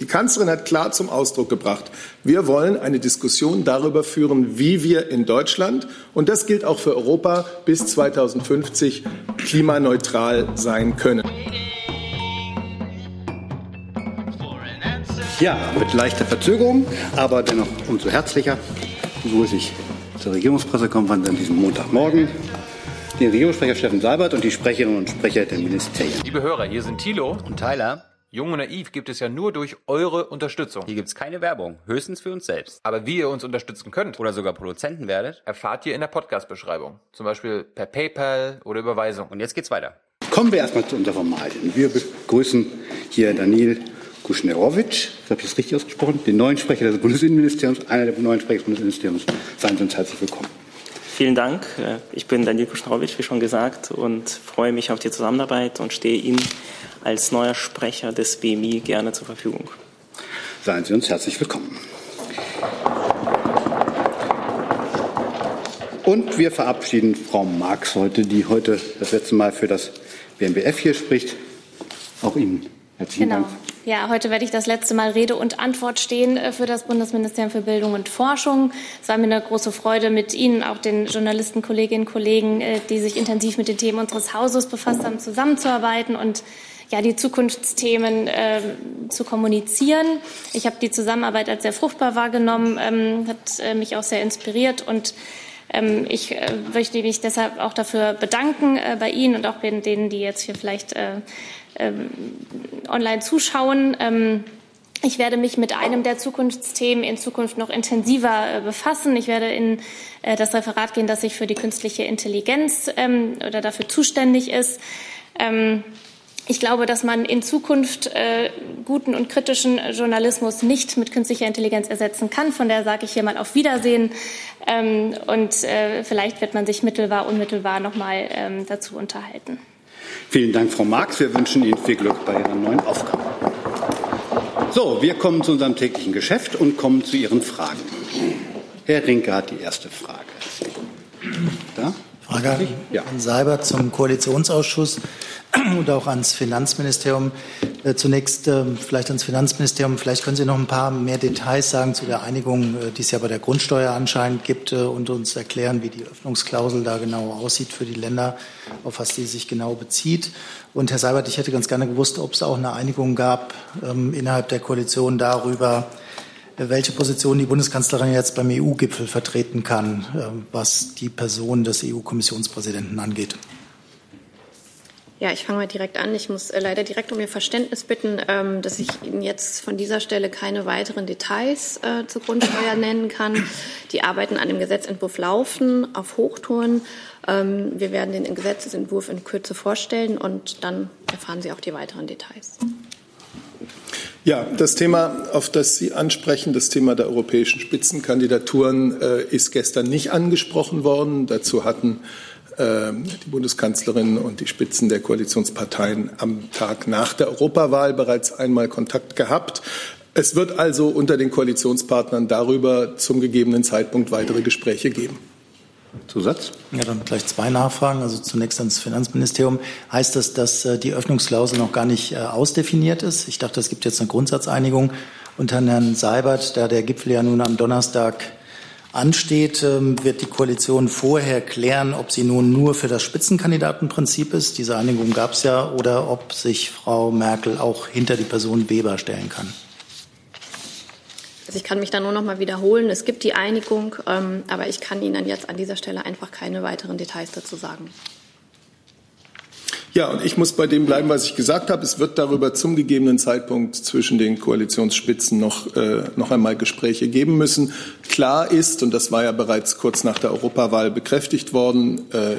Die Kanzlerin hat klar zum Ausdruck gebracht, wir wollen eine Diskussion darüber führen, wie wir in Deutschland, und das gilt auch für Europa, bis 2050 klimaneutral sein können. Ja, mit leichter Verzögerung, aber dennoch umso herzlicher begrüße ich zur Regierungspressekonferenz an diesem Montagmorgen den Regierungssprecher Steffen Seibert und die Sprecherinnen und Sprecher der Ministerien. Liebe Hörer, hier sind Thilo und Tyler. Jung und naiv gibt es ja nur durch eure Unterstützung. Hier gibt es keine Werbung, höchstens für uns selbst. Aber wie ihr uns unterstützen könnt oder sogar Produzenten werdet, erfahrt ihr in der Podcast-Beschreibung. Zum Beispiel per PayPal oder Überweisung. Und jetzt geht's weiter. Kommen wir erstmal zu unseren Formalien. Wir begrüßen hier Daniel Kuschnerowitsch, habe ich das richtig ausgesprochen, den neuen Sprecher des Bundesinnenministeriums, einer der neuen Sprecher des Bundesinnenministeriums. Seien Sie uns herzlich willkommen. Vielen Dank. Ich bin Daniel Kuschnerowitsch, wie schon gesagt, und freue mich auf die Zusammenarbeit und stehe Ihnen als neuer Sprecher des BMI gerne zur Verfügung. Seien Sie uns herzlich willkommen. Und wir verabschieden Frau Marx heute, die heute das letzte Mal für das BMBF hier spricht. Auch Ihnen herzlichen genau. Dank. Ja, heute werde ich das letzte Mal Rede und Antwort stehen äh, für das Bundesministerium für Bildung und Forschung. Es war mir eine große Freude, mit Ihnen, auch den Journalisten, Kolleginnen und Kollegen, äh, die sich intensiv mit den Themen unseres Hauses befasst haben, zusammenzuarbeiten und ja, die Zukunftsthemen äh, zu kommunizieren. Ich habe die Zusammenarbeit als sehr fruchtbar wahrgenommen, ähm, hat äh, mich auch sehr inspiriert und ähm, ich äh, möchte mich deshalb auch dafür bedanken äh, bei Ihnen und auch bei denen, die jetzt hier vielleicht äh, ähm, online zuschauen. Ähm, ich werde mich mit einem der Zukunftsthemen in Zukunft noch intensiver äh, befassen. Ich werde in das Referat gehen, das sich für die künstliche Intelligenz ähm, oder dafür zuständig ist. Ich glaube, dass man in Zukunft äh, guten und kritischen Journalismus nicht mit künstlicher Intelligenz ersetzen kann. Von daher sage ich hier mal auf Wiedersehen. Ähm, und äh, vielleicht wird man sich mittelbar, unmittelbar noch mal ähm, dazu unterhalten. Vielen Dank, Frau Marx. Wir wünschen Ihnen viel Glück bei Ihren neuen Aufgaben. So, wir kommen zu unserem täglichen Geschäft und kommen zu Ihren Fragen. Herr Rinke hat die erste Frage. Da? Frage an ja. Seibert zum Koalitionsausschuss und auch ans Finanzministerium. Äh, zunächst äh, vielleicht ans Finanzministerium. Vielleicht können Sie noch ein paar mehr Details sagen zu der Einigung, äh, die es ja bei der Grundsteuer anscheinend gibt und uns erklären, wie die Öffnungsklausel da genau aussieht für die Länder, auf was die sich genau bezieht. Und Herr Seibert, ich hätte ganz gerne gewusst, ob es auch eine Einigung gab ähm, innerhalb der Koalition darüber, welche Position die Bundeskanzlerin jetzt beim EU-Gipfel vertreten kann, was die Person des EU-Kommissionspräsidenten angeht. Ja, ich fange mal direkt an. Ich muss äh, leider direkt um Ihr Verständnis bitten, ähm, dass ich Ihnen jetzt von dieser Stelle keine weiteren Details äh, zur Grundsteuer nennen kann. Die Arbeiten an dem Gesetzentwurf laufen auf Hochtouren. Ähm, wir werden den Gesetzentwurf in Kürze vorstellen und dann erfahren Sie auch die weiteren Details. Ja, das Thema, auf das Sie ansprechen, das Thema der europäischen Spitzenkandidaturen, äh, ist gestern nicht angesprochen worden. Dazu hatten die Bundeskanzlerin und die Spitzen der Koalitionsparteien am Tag nach der Europawahl bereits einmal Kontakt gehabt. Es wird also unter den Koalitionspartnern darüber zum gegebenen Zeitpunkt weitere Gespräche geben. Zusatz? Ja, dann gleich zwei Nachfragen. Also zunächst ans Finanzministerium. Heißt das, dass äh, die Öffnungsklausel noch gar nicht äh, ausdefiniert ist? Ich dachte, es gibt jetzt eine Grundsatzeinigung. Und an Herrn Seibert, da der Gipfel ja nun am Donnerstag ansteht, ähm, wird die Koalition vorher klären, ob sie nun nur für das Spitzenkandidatenprinzip ist, diese Einigung gab es ja, oder ob sich Frau Merkel auch hinter die Person Weber stellen kann. Also ich kann mich da nur noch mal wiederholen. Es gibt die Einigung, ähm, aber ich kann Ihnen jetzt an dieser Stelle einfach keine weiteren Details dazu sagen. Ja, und ich muss bei dem bleiben, was ich gesagt habe. Es wird darüber zum gegebenen Zeitpunkt zwischen den Koalitionsspitzen noch, äh, noch einmal Gespräche geben müssen. Klar ist, und das war ja bereits kurz nach der Europawahl bekräftigt worden, äh,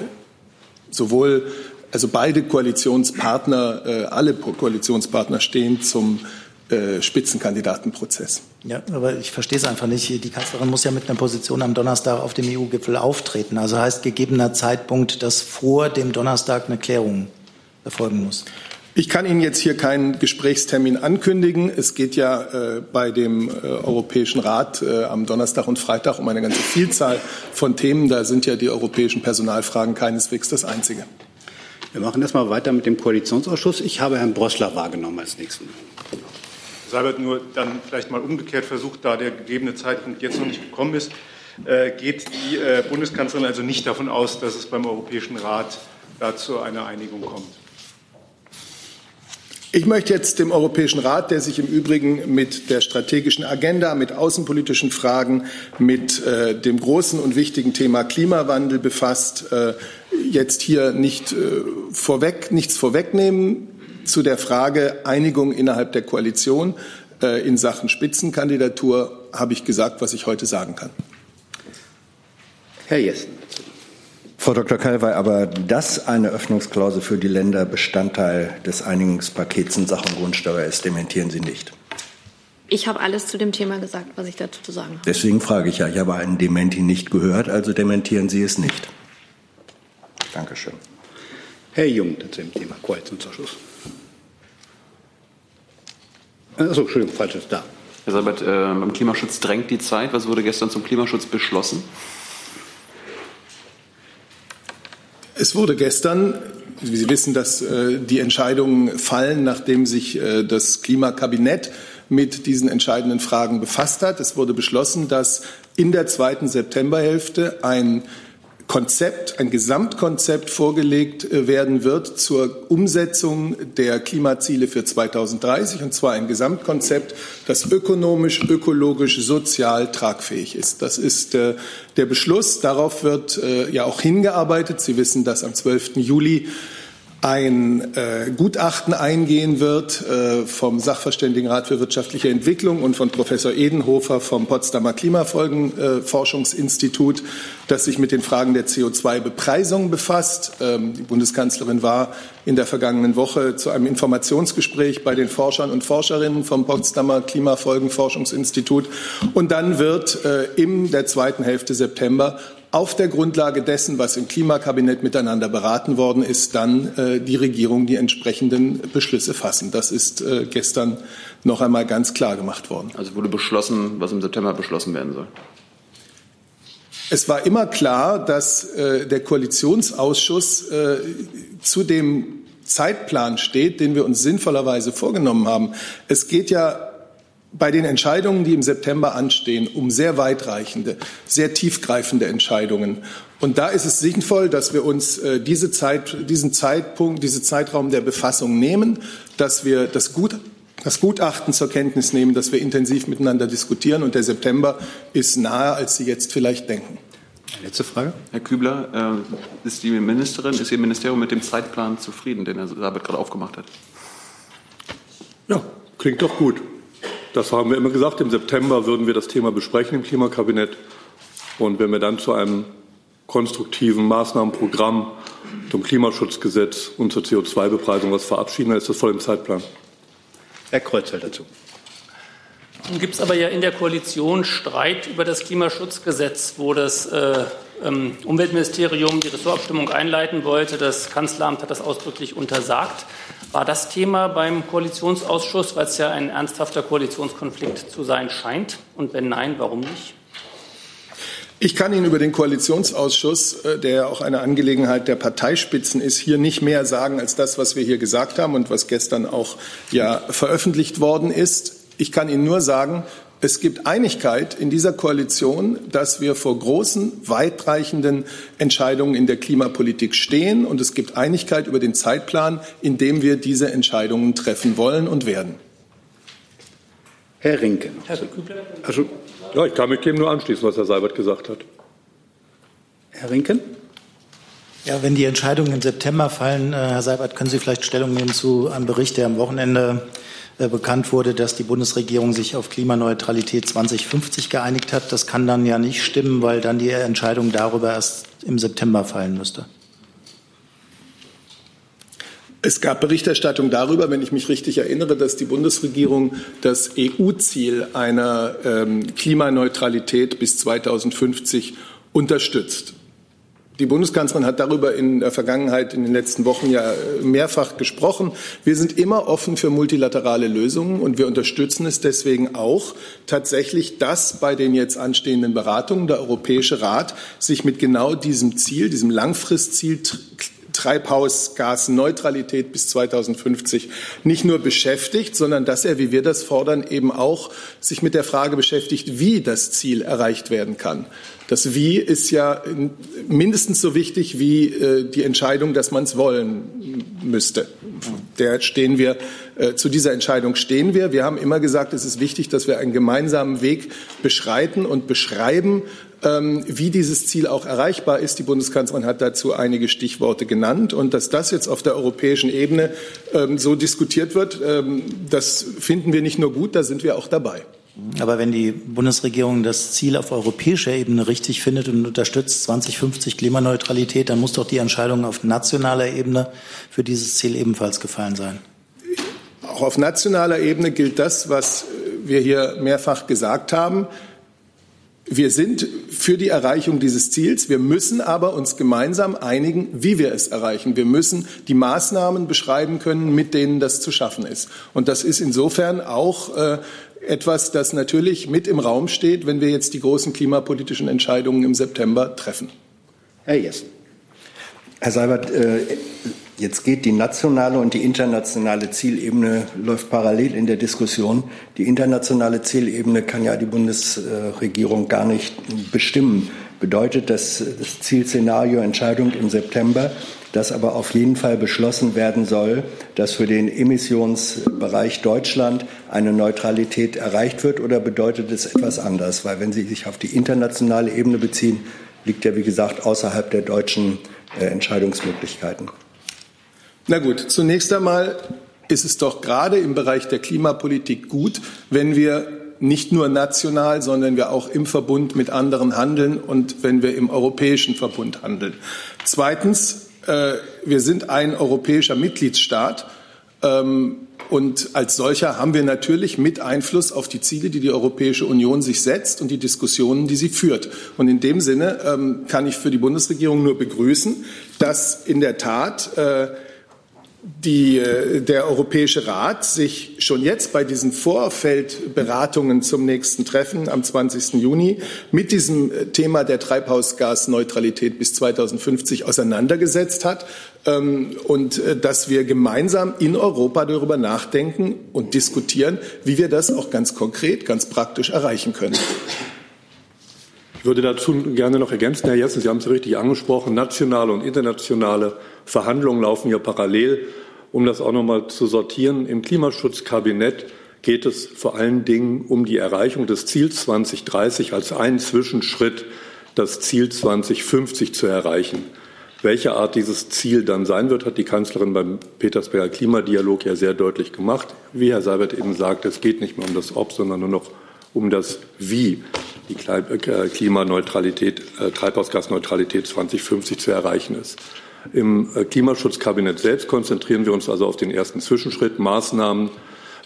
sowohl also beide Koalitionspartner, äh, alle Koalitionspartner stehen zum äh, Spitzenkandidatenprozess. Ja, aber ich verstehe es einfach nicht. Die Kanzlerin muss ja mit einer Position am Donnerstag auf dem EU-Gipfel auftreten. Also heißt gegebener Zeitpunkt, dass vor dem Donnerstag eine Klärung erfolgen muss. Ich kann Ihnen jetzt hier keinen Gesprächstermin ankündigen. Es geht ja äh, bei dem äh, Europäischen Rat äh, am Donnerstag und Freitag um eine ganze Vielzahl von Themen. Da sind ja die europäischen Personalfragen keineswegs das Einzige. Wir machen erstmal weiter mit dem Koalitionsausschuss. Ich habe Herrn Brössler wahrgenommen als nächsten. Seibert, nur dann vielleicht mal umgekehrt versucht, da der gegebene Zeitpunkt jetzt noch nicht gekommen ist, äh, geht die äh, Bundeskanzlerin also nicht davon aus, dass es beim Europäischen Rat dazu eine Einigung kommt. Ich möchte jetzt dem Europäischen Rat, der sich im Übrigen mit der strategischen Agenda, mit außenpolitischen Fragen, mit äh, dem großen und wichtigen Thema Klimawandel befasst, äh, jetzt hier nicht äh, vorweg, nichts vorwegnehmen zu der Frage Einigung innerhalb der Koalition äh, in Sachen Spitzenkandidatur habe ich gesagt, was ich heute sagen kann. Herr Jessen. Frau Dr. Kalwey, aber dass eine Öffnungsklausel für die Länder Bestandteil des Einigungspakets in Sachen Grundsteuer ist, dementieren Sie nicht. Ich habe alles zu dem Thema gesagt, was ich dazu zu sagen habe. Deswegen frage ich ja, ich habe einen Dementi nicht gehört, also dementieren Sie es nicht. Dankeschön. Herr Jung zu dem Thema Koalitionsausschuss. Achso, Entschuldigung, falsches da. Herr Seibert, äh, beim Klimaschutz drängt die Zeit. Was wurde gestern zum Klimaschutz beschlossen? Es wurde gestern, wie Sie wissen, dass äh, die Entscheidungen fallen, nachdem sich äh, das Klimakabinett mit diesen entscheidenden Fragen befasst hat. Es wurde beschlossen, dass in der zweiten Septemberhälfte ein Konzept, ein Gesamtkonzept vorgelegt äh, werden wird zur Umsetzung der Klimaziele für 2030, und zwar ein Gesamtkonzept, das ökonomisch, ökologisch, sozial tragfähig ist. Das ist äh, der Beschluss. Darauf wird äh, ja auch hingearbeitet. Sie wissen, dass am 12. Juli ein äh, Gutachten eingehen wird äh, vom Sachverständigenrat für wirtschaftliche Entwicklung und von Professor Edenhofer vom Potsdamer Klimafolgenforschungsinstitut, äh, das sich mit den Fragen der CO2-Bepreisung befasst. Ähm, die Bundeskanzlerin war in der vergangenen Woche zu einem Informationsgespräch bei den Forschern und Forscherinnen vom Potsdamer Klimafolgenforschungsinstitut. Und dann wird äh, in der zweiten Hälfte September auf der Grundlage dessen, was im Klimakabinett miteinander beraten worden ist, dann äh, die Regierung die entsprechenden Beschlüsse fassen. Das ist äh, gestern noch einmal ganz klar gemacht worden. Also wurde beschlossen, was im September beschlossen werden soll. Es war immer klar, dass äh, der Koalitionsausschuss äh, zu dem Zeitplan steht, den wir uns sinnvollerweise vorgenommen haben. Es geht ja bei den Entscheidungen, die im September anstehen, um sehr weitreichende, sehr tiefgreifende Entscheidungen. Und da ist es sinnvoll, dass wir uns äh, diese Zeit, diesen Zeitpunkt, diesen Zeitraum der Befassung nehmen, dass wir das, Gut, das Gutachten zur Kenntnis nehmen, dass wir intensiv miteinander diskutieren. Und der September ist nahe, als Sie jetzt vielleicht denken. Letzte Frage. Herr Kübler, äh, ist die Ministerin, ist Ihr Ministerium mit dem Zeitplan zufrieden, den Herr Sabat gerade aufgemacht hat? Ja, klingt doch gut. Das haben wir immer gesagt. Im September würden wir das Thema besprechen im Klimakabinett. Und wenn wir dann zu einem konstruktiven Maßnahmenprogramm zum Klimaschutzgesetz und zur CO2-Bepreisung was verabschieden, dann ist das voll im Zeitplan. Herr Kreuzfeld dazu. Nun gibt es aber ja in der Koalition Streit über das Klimaschutzgesetz, wo das äh, ähm, Umweltministerium die Ressortabstimmung einleiten wollte. Das Kanzleramt hat das ausdrücklich untersagt. War das Thema beim Koalitionsausschuss, weil es ja ein ernsthafter Koalitionskonflikt zu sein scheint? Und wenn nein, warum nicht? Ich kann Ihnen über den Koalitionsausschuss, äh, der auch eine Angelegenheit der Parteispitzen ist, hier nicht mehr sagen als das, was wir hier gesagt haben und was gestern auch ja veröffentlicht worden ist. Ich kann Ihnen nur sagen, es gibt Einigkeit in dieser Koalition, dass wir vor großen, weitreichenden Entscheidungen in der Klimapolitik stehen. Und es gibt Einigkeit über den Zeitplan, in dem wir diese Entscheidungen treffen wollen und werden. Herr Rinke. Herr also, ja, ich kann mich dem nur anschließen, was Herr Seibert gesagt hat. Herr Rinken? Ja, wenn die Entscheidungen im September fallen, äh, Herr Seibert, können Sie vielleicht Stellung nehmen zu einem Bericht, der am Wochenende bekannt wurde, dass die Bundesregierung sich auf Klimaneutralität 2050 geeinigt hat. Das kann dann ja nicht stimmen, weil dann die Entscheidung darüber erst im September fallen müsste. Es gab Berichterstattung darüber, wenn ich mich richtig erinnere, dass die Bundesregierung das EU-Ziel einer ähm, Klimaneutralität bis 2050 unterstützt. Die Bundeskanzlerin hat darüber in der Vergangenheit, in den letzten Wochen ja mehrfach gesprochen. Wir sind immer offen für multilaterale Lösungen und wir unterstützen es deswegen auch tatsächlich, dass bei den jetzt anstehenden Beratungen der Europäische Rat sich mit genau diesem Ziel, diesem Langfristziel Treibhausgasneutralität bis 2050 nicht nur beschäftigt, sondern dass er, wie wir das fordern, eben auch sich mit der Frage beschäftigt, wie das Ziel erreicht werden kann. Das Wie ist ja mindestens so wichtig wie äh, die Entscheidung, dass man es wollen müsste. Der stehen wir, äh, zu dieser Entscheidung stehen wir. Wir haben immer gesagt, es ist wichtig, dass wir einen gemeinsamen Weg beschreiten und beschreiben, ähm, wie dieses Ziel auch erreichbar ist. Die Bundeskanzlerin hat dazu einige Stichworte genannt. Und dass das jetzt auf der europäischen Ebene ähm, so diskutiert wird, ähm, das finden wir nicht nur gut, da sind wir auch dabei. Aber wenn die Bundesregierung das Ziel auf europäischer Ebene richtig findet und unterstützt 2050 Klimaneutralität, dann muss doch die Entscheidung auf nationaler Ebene für dieses Ziel ebenfalls gefallen sein. Auch auf nationaler Ebene gilt das, was wir hier mehrfach gesagt haben. Wir sind für die Erreichung dieses Ziels. Wir müssen aber uns gemeinsam einigen, wie wir es erreichen. Wir müssen die Maßnahmen beschreiben können, mit denen das zu schaffen ist. Und das ist insofern auch äh, etwas, das natürlich mit im Raum steht, wenn wir jetzt die großen klimapolitischen Entscheidungen im September treffen. Herr Jessen. Herr Seibert, äh, jetzt geht die nationale und die internationale Zielebene läuft parallel in der Diskussion. Die internationale Zielebene kann ja die Bundesregierung gar nicht bestimmen. Bedeutet das, Zielszenario Entscheidung im September, dass aber auf jeden Fall beschlossen werden soll, dass für den Emissionsbereich Deutschland eine Neutralität erreicht wird oder bedeutet es etwas anders? Weil wenn Sie sich auf die internationale Ebene beziehen, liegt ja, wie gesagt, außerhalb der deutschen äh, Entscheidungsmöglichkeiten. Na gut, zunächst einmal ist es doch gerade im Bereich der Klimapolitik gut, wenn wir nicht nur national, sondern wir auch im Verbund mit anderen handeln und wenn wir im europäischen Verbund handeln. Zweitens äh, wir sind ein europäischer Mitgliedstaat. Ähm, und als solcher haben wir natürlich mit Einfluss auf die Ziele, die die Europäische Union sich setzt und die Diskussionen, die sie führt. Und in dem Sinne ähm, kann ich für die Bundesregierung nur begrüßen, dass in der Tat äh, die, äh, der Europäische Rat sich schon jetzt bei diesen Vorfeldberatungen zum nächsten Treffen am 20. Juni mit diesem äh, Thema der Treibhausgasneutralität bis 2050 auseinandergesetzt hat ähm, und äh, dass wir gemeinsam in Europa darüber nachdenken und diskutieren, wie wir das auch ganz konkret, ganz praktisch erreichen können. Ich würde dazu gerne noch ergänzen, Herr Jessen, Sie haben es richtig angesprochen, nationale und internationale Verhandlungen laufen ja parallel. Um das auch noch mal zu sortieren, im Klimaschutzkabinett geht es vor allen Dingen um die Erreichung des Ziels 2030 als einen Zwischenschritt, das Ziel 2050 zu erreichen. Welche Art dieses Ziel dann sein wird, hat die Kanzlerin beim Petersberger Klimadialog ja sehr deutlich gemacht. Wie Herr Seibert eben sagt, es geht nicht mehr um das Ob, sondern nur noch um das Wie die äh, Klimaneutralität, äh, Treibhausgasneutralität 2050 zu erreichen ist. Im äh, Klimaschutzkabinett selbst konzentrieren wir uns also auf den ersten Zwischenschritt, Maßnahmen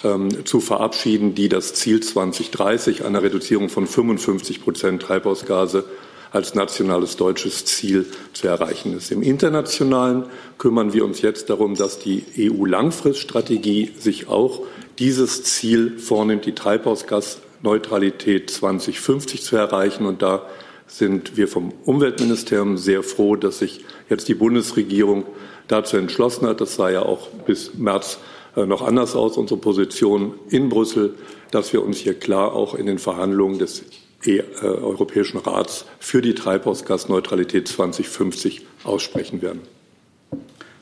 ähm, zu verabschieden, die das Ziel 2030 einer Reduzierung von 55 Prozent Treibhausgase als nationales deutsches Ziel zu erreichen ist. Im Internationalen kümmern wir uns jetzt darum, dass die EU-Langfriststrategie sich auch dieses Ziel vornimmt, die Treibhausgas Neutralität 2050 zu erreichen. Und da sind wir vom Umweltministerium sehr froh, dass sich jetzt die Bundesregierung dazu entschlossen hat. Das sah ja auch bis März äh, noch anders aus, unsere Position in Brüssel, dass wir uns hier klar auch in den Verhandlungen des e Europäischen Rats für die Treibhausgasneutralität 2050 aussprechen werden.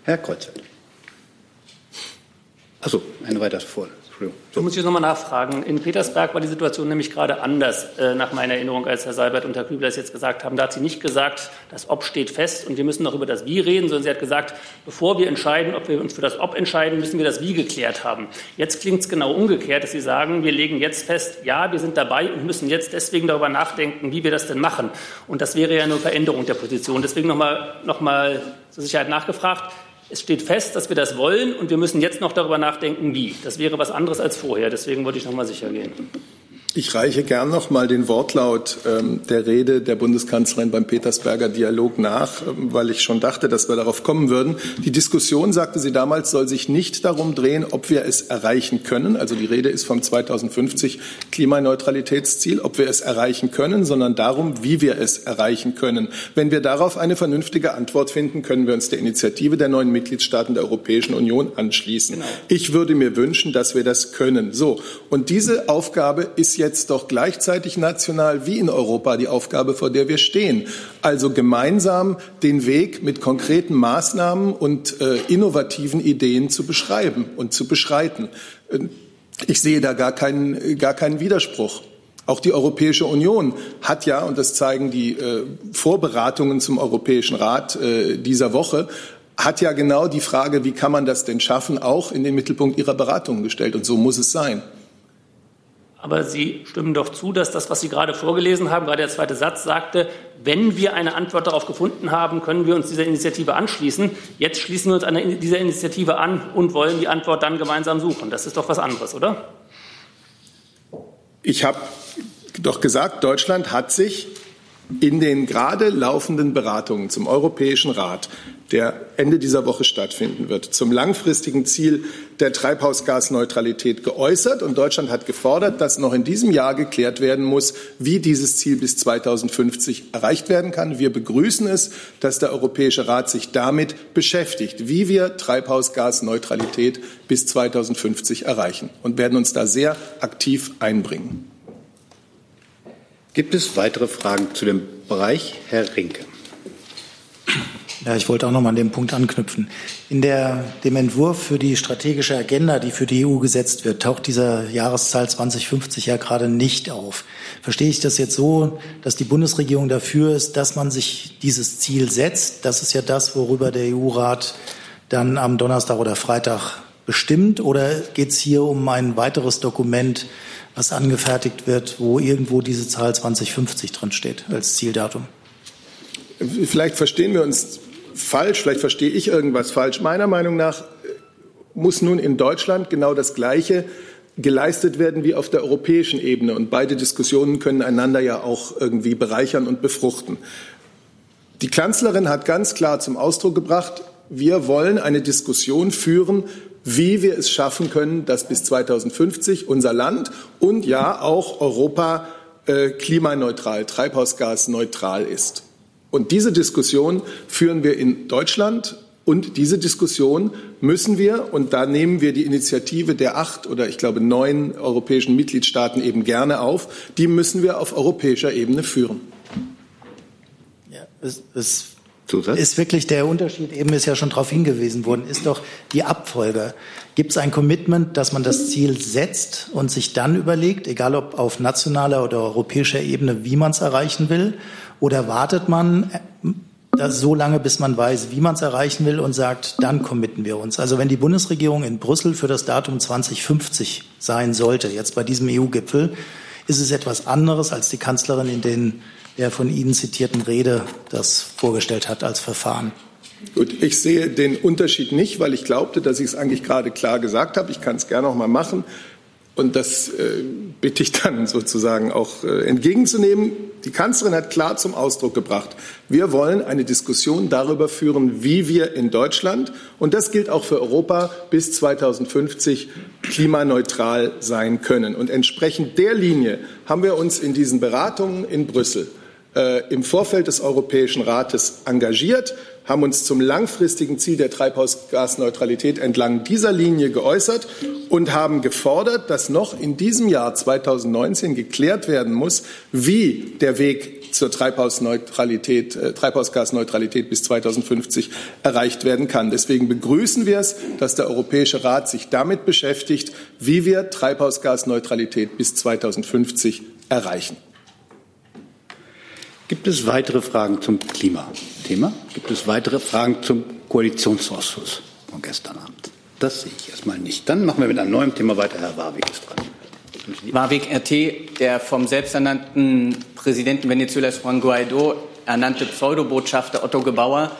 Herr Kreuzer. Achso, eine weitere Vorlage. So muss ich nochmal nachfragen. In Petersberg war die Situation nämlich gerade anders, äh, nach meiner Erinnerung, als Herr Seibert und Herr Kübler es jetzt gesagt haben. Da hat sie nicht gesagt, das Ob steht fest und wir müssen noch über das Wie reden, sondern sie hat gesagt, bevor wir entscheiden, ob wir uns für das Ob entscheiden, müssen wir das Wie geklärt haben. Jetzt klingt es genau umgekehrt, dass Sie sagen, wir legen jetzt fest, ja, wir sind dabei und müssen jetzt deswegen darüber nachdenken, wie wir das denn machen. Und das wäre ja eine Veränderung der Position. Deswegen nochmal noch mal zur Sicherheit nachgefragt. Es steht fest, dass wir das wollen und wir müssen jetzt noch darüber nachdenken, wie. Das wäre was anderes als vorher. Deswegen wollte ich noch mal sicher gehen. Ich reiche gern noch mal den Wortlaut ähm, der Rede der Bundeskanzlerin beim Petersberger Dialog nach, ähm, weil ich schon dachte, dass wir darauf kommen würden. Die Diskussion, sagte sie damals, soll sich nicht darum drehen, ob wir es erreichen können. Also die Rede ist vom 2050 Klimaneutralitätsziel, ob wir es erreichen können, sondern darum, wie wir es erreichen können. Wenn wir darauf eine vernünftige Antwort finden, können wir uns der Initiative der neuen Mitgliedstaaten der Europäischen Union anschließen. Genau. Ich würde mir wünschen, dass wir das können. So. Und diese Aufgabe ist jetzt jetzt doch gleichzeitig national wie in Europa die Aufgabe, vor der wir stehen. Also gemeinsam den Weg mit konkreten Maßnahmen und äh, innovativen Ideen zu beschreiben und zu beschreiten. Äh, ich sehe da gar keinen, gar keinen Widerspruch. Auch die Europäische Union hat ja, und das zeigen die äh, Vorberatungen zum Europäischen Rat äh, dieser Woche, hat ja genau die Frage, wie kann man das denn schaffen, auch in den Mittelpunkt ihrer Beratungen gestellt. Und so muss es sein. Aber Sie stimmen doch zu, dass das, was Sie gerade vorgelesen haben, gerade der zweite Satz sagte, wenn wir eine Antwort darauf gefunden haben, können wir uns dieser Initiative anschließen. Jetzt schließen wir uns an dieser Initiative an und wollen die Antwort dann gemeinsam suchen. Das ist doch was anderes, oder? Ich habe doch gesagt, Deutschland hat sich in den gerade laufenden Beratungen zum Europäischen Rat der Ende dieser Woche stattfinden wird, zum langfristigen Ziel der Treibhausgasneutralität geäußert. Und Deutschland hat gefordert, dass noch in diesem Jahr geklärt werden muss, wie dieses Ziel bis 2050 erreicht werden kann. Wir begrüßen es, dass der Europäische Rat sich damit beschäftigt, wie wir Treibhausgasneutralität bis 2050 erreichen und werden uns da sehr aktiv einbringen. Gibt es weitere Fragen zu dem Bereich? Herr Rinke. Ja, ich wollte auch noch mal an den Punkt anknüpfen. In der, dem Entwurf für die strategische Agenda, die für die EU gesetzt wird, taucht dieser Jahreszahl 2050 ja gerade nicht auf. Verstehe ich das jetzt so, dass die Bundesregierung dafür ist, dass man sich dieses Ziel setzt? Das ist ja das, worüber der EU-Rat dann am Donnerstag oder Freitag bestimmt. Oder geht es hier um ein weiteres Dokument, was angefertigt wird, wo irgendwo diese Zahl 2050 drin steht als Zieldatum? Vielleicht verstehen wir uns falsch, vielleicht verstehe ich irgendwas falsch. Meiner Meinung nach muss nun in Deutschland genau das Gleiche geleistet werden wie auf der europäischen Ebene. Und beide Diskussionen können einander ja auch irgendwie bereichern und befruchten. Die Kanzlerin hat ganz klar zum Ausdruck gebracht, wir wollen eine Diskussion führen, wie wir es schaffen können, dass bis 2050 unser Land und ja auch Europa äh, klimaneutral, treibhausgasneutral ist. Und diese Diskussion führen wir in Deutschland. Und diese Diskussion müssen wir, und da nehmen wir die Initiative der acht oder ich glaube neun europäischen Mitgliedstaaten eben gerne auf, die müssen wir auf europäischer Ebene führen. Ja, es, es ist wirklich der Unterschied, eben ist ja schon darauf hingewiesen worden, ist doch die Abfolge. Gibt es ein Commitment, dass man das Ziel setzt und sich dann überlegt, egal ob auf nationaler oder europäischer Ebene, wie man es erreichen will? Oder wartet man äh, so lange, bis man weiß, wie man es erreichen will und sagt, dann committen wir uns. Also wenn die Bundesregierung in Brüssel für das Datum 2050 sein sollte, jetzt bei diesem EU-Gipfel, ist es etwas anderes, als die Kanzlerin in den, der von Ihnen zitierten Rede das vorgestellt hat als Verfahren. Gut, ich sehe den Unterschied nicht, weil ich glaubte, dass ich es eigentlich gerade klar gesagt habe. Ich kann es gerne noch mal machen. Und das äh, bitte ich dann sozusagen auch äh, entgegenzunehmen. Die Kanzlerin hat klar zum Ausdruck gebracht, wir wollen eine Diskussion darüber führen, wie wir in Deutschland, und das gilt auch für Europa, bis 2050 klimaneutral sein können. Und entsprechend der Linie haben wir uns in diesen Beratungen in Brüssel äh, im Vorfeld des Europäischen Rates engagiert haben uns zum langfristigen Ziel der Treibhausgasneutralität entlang dieser Linie geäußert und haben gefordert, dass noch in diesem Jahr 2019 geklärt werden muss, wie der Weg zur Treibhausneutralität, äh, Treibhausgasneutralität bis 2050 erreicht werden kann. Deswegen begrüßen wir es, dass der Europäische Rat sich damit beschäftigt, wie wir Treibhausgasneutralität bis 2050 erreichen. Gibt es weitere Fragen zum Klimathema? Gibt es weitere Fragen zum Koalitionsausschuss von gestern Abend? Das sehe ich erstmal nicht. Dann machen wir mit einem neuen Thema weiter. Herr Warwick ist dran. Warwick RT, der vom selbsternannten Präsidenten Venezuelas Juan Guaido ernannte Pseudobotschafter Otto Gebauer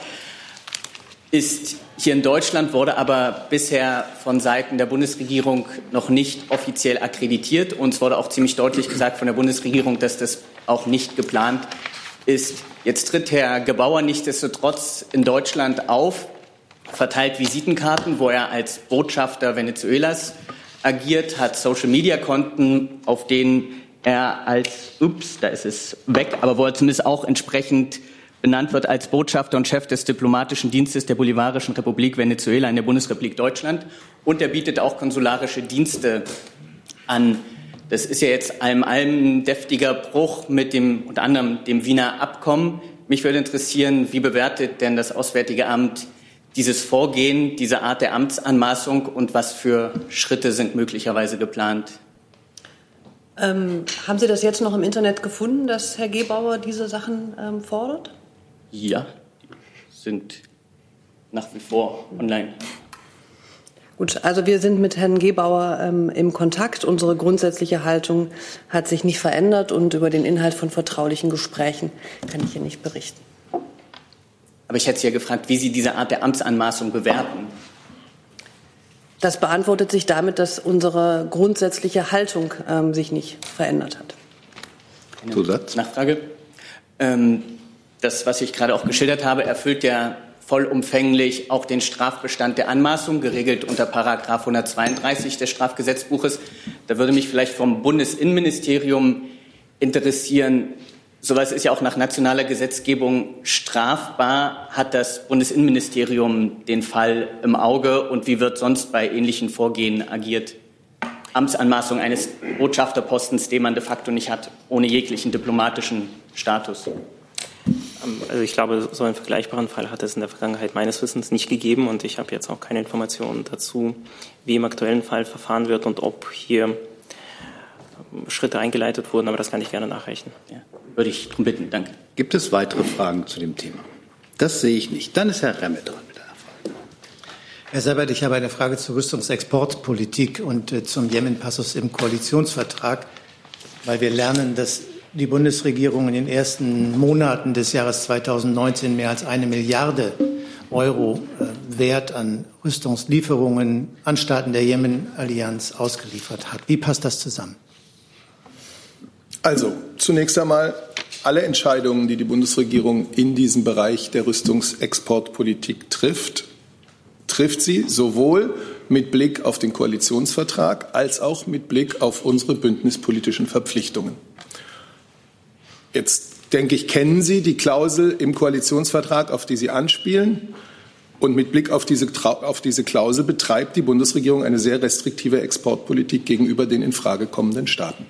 ist hier in Deutschland, wurde aber bisher von Seiten der Bundesregierung noch nicht offiziell akkreditiert. Uns wurde auch ziemlich deutlich gesagt von der Bundesregierung, dass das auch nicht geplant ist. Jetzt tritt Herr Gebauer nichtsdestotrotz in Deutschland auf, verteilt Visitenkarten, wo er als Botschafter Venezuelas agiert, hat Social-Media-Konten, auf denen er als, ups, da ist es weg, aber wo er zumindest auch entsprechend benannt wird als Botschafter und Chef des diplomatischen Dienstes der Bolivarischen Republik Venezuela in der Bundesrepublik Deutschland. Und er bietet auch konsularische Dienste an. Das ist ja jetzt allem allem ein deftiger Bruch mit dem unter anderem dem Wiener Abkommen. Mich würde interessieren, wie bewertet denn das Auswärtige Amt dieses Vorgehen, diese Art der Amtsanmaßung und was für Schritte sind möglicherweise geplant? Ähm, haben Sie das jetzt noch im Internet gefunden, dass Herr Gebauer diese Sachen ähm, fordert? Ja, sind nach wie vor online. Gut, also wir sind mit Herrn Gebauer ähm, im Kontakt. Unsere grundsätzliche Haltung hat sich nicht verändert und über den Inhalt von vertraulichen Gesprächen kann ich hier nicht berichten. Aber ich hätte Sie ja gefragt, wie Sie diese Art der Amtsanmaßung bewerten. Das beantwortet sich damit, dass unsere grundsätzliche Haltung ähm, sich nicht verändert hat. Zusatz? Nachfrage. Ähm, das, was ich gerade auch geschildert habe, erfüllt ja vollumfänglich auch den Strafbestand der Anmaßung, geregelt unter Paragraph 132 des Strafgesetzbuches. Da würde mich vielleicht vom Bundesinnenministerium interessieren, sowas ist ja auch nach nationaler Gesetzgebung strafbar. Hat das Bundesinnenministerium den Fall im Auge und wie wird sonst bei ähnlichen Vorgehen agiert? Amtsanmaßung eines Botschafterpostens, den man de facto nicht hat, ohne jeglichen diplomatischen Status. Ähm, also ich glaube, so einen vergleichbaren Fall hat es in der Vergangenheit meines Wissens nicht gegeben und ich habe jetzt auch keine Informationen dazu, wie im aktuellen Fall verfahren wird und ob hier ähm, Schritte eingeleitet wurden, aber das kann ich gerne nachreichen. Ja, würde ich darum bitten. Danke. Gibt es weitere Fragen zu dem Thema? Das sehe ich nicht. Dann ist Herr Remme dran mit einer Frage. Herr Seibert, ich habe eine Frage zur Rüstungsexportpolitik und äh, zum Jemen-Passus im Koalitionsvertrag, weil wir lernen, dass die Bundesregierung in den ersten Monaten des Jahres 2019 mehr als eine Milliarde Euro äh, Wert an Rüstungslieferungen an Staaten der Jemen-Allianz ausgeliefert hat. Wie passt das zusammen? Also, zunächst einmal alle Entscheidungen, die die Bundesregierung in diesem Bereich der Rüstungsexportpolitik trifft, trifft sie sowohl mit Blick auf den Koalitionsvertrag als auch mit Blick auf unsere bündnispolitischen Verpflichtungen. Jetzt denke ich, kennen Sie die Klausel im Koalitionsvertrag, auf die Sie anspielen. Und mit Blick auf diese, auf diese Klausel betreibt die Bundesregierung eine sehr restriktive Exportpolitik gegenüber den in Frage kommenden Staaten.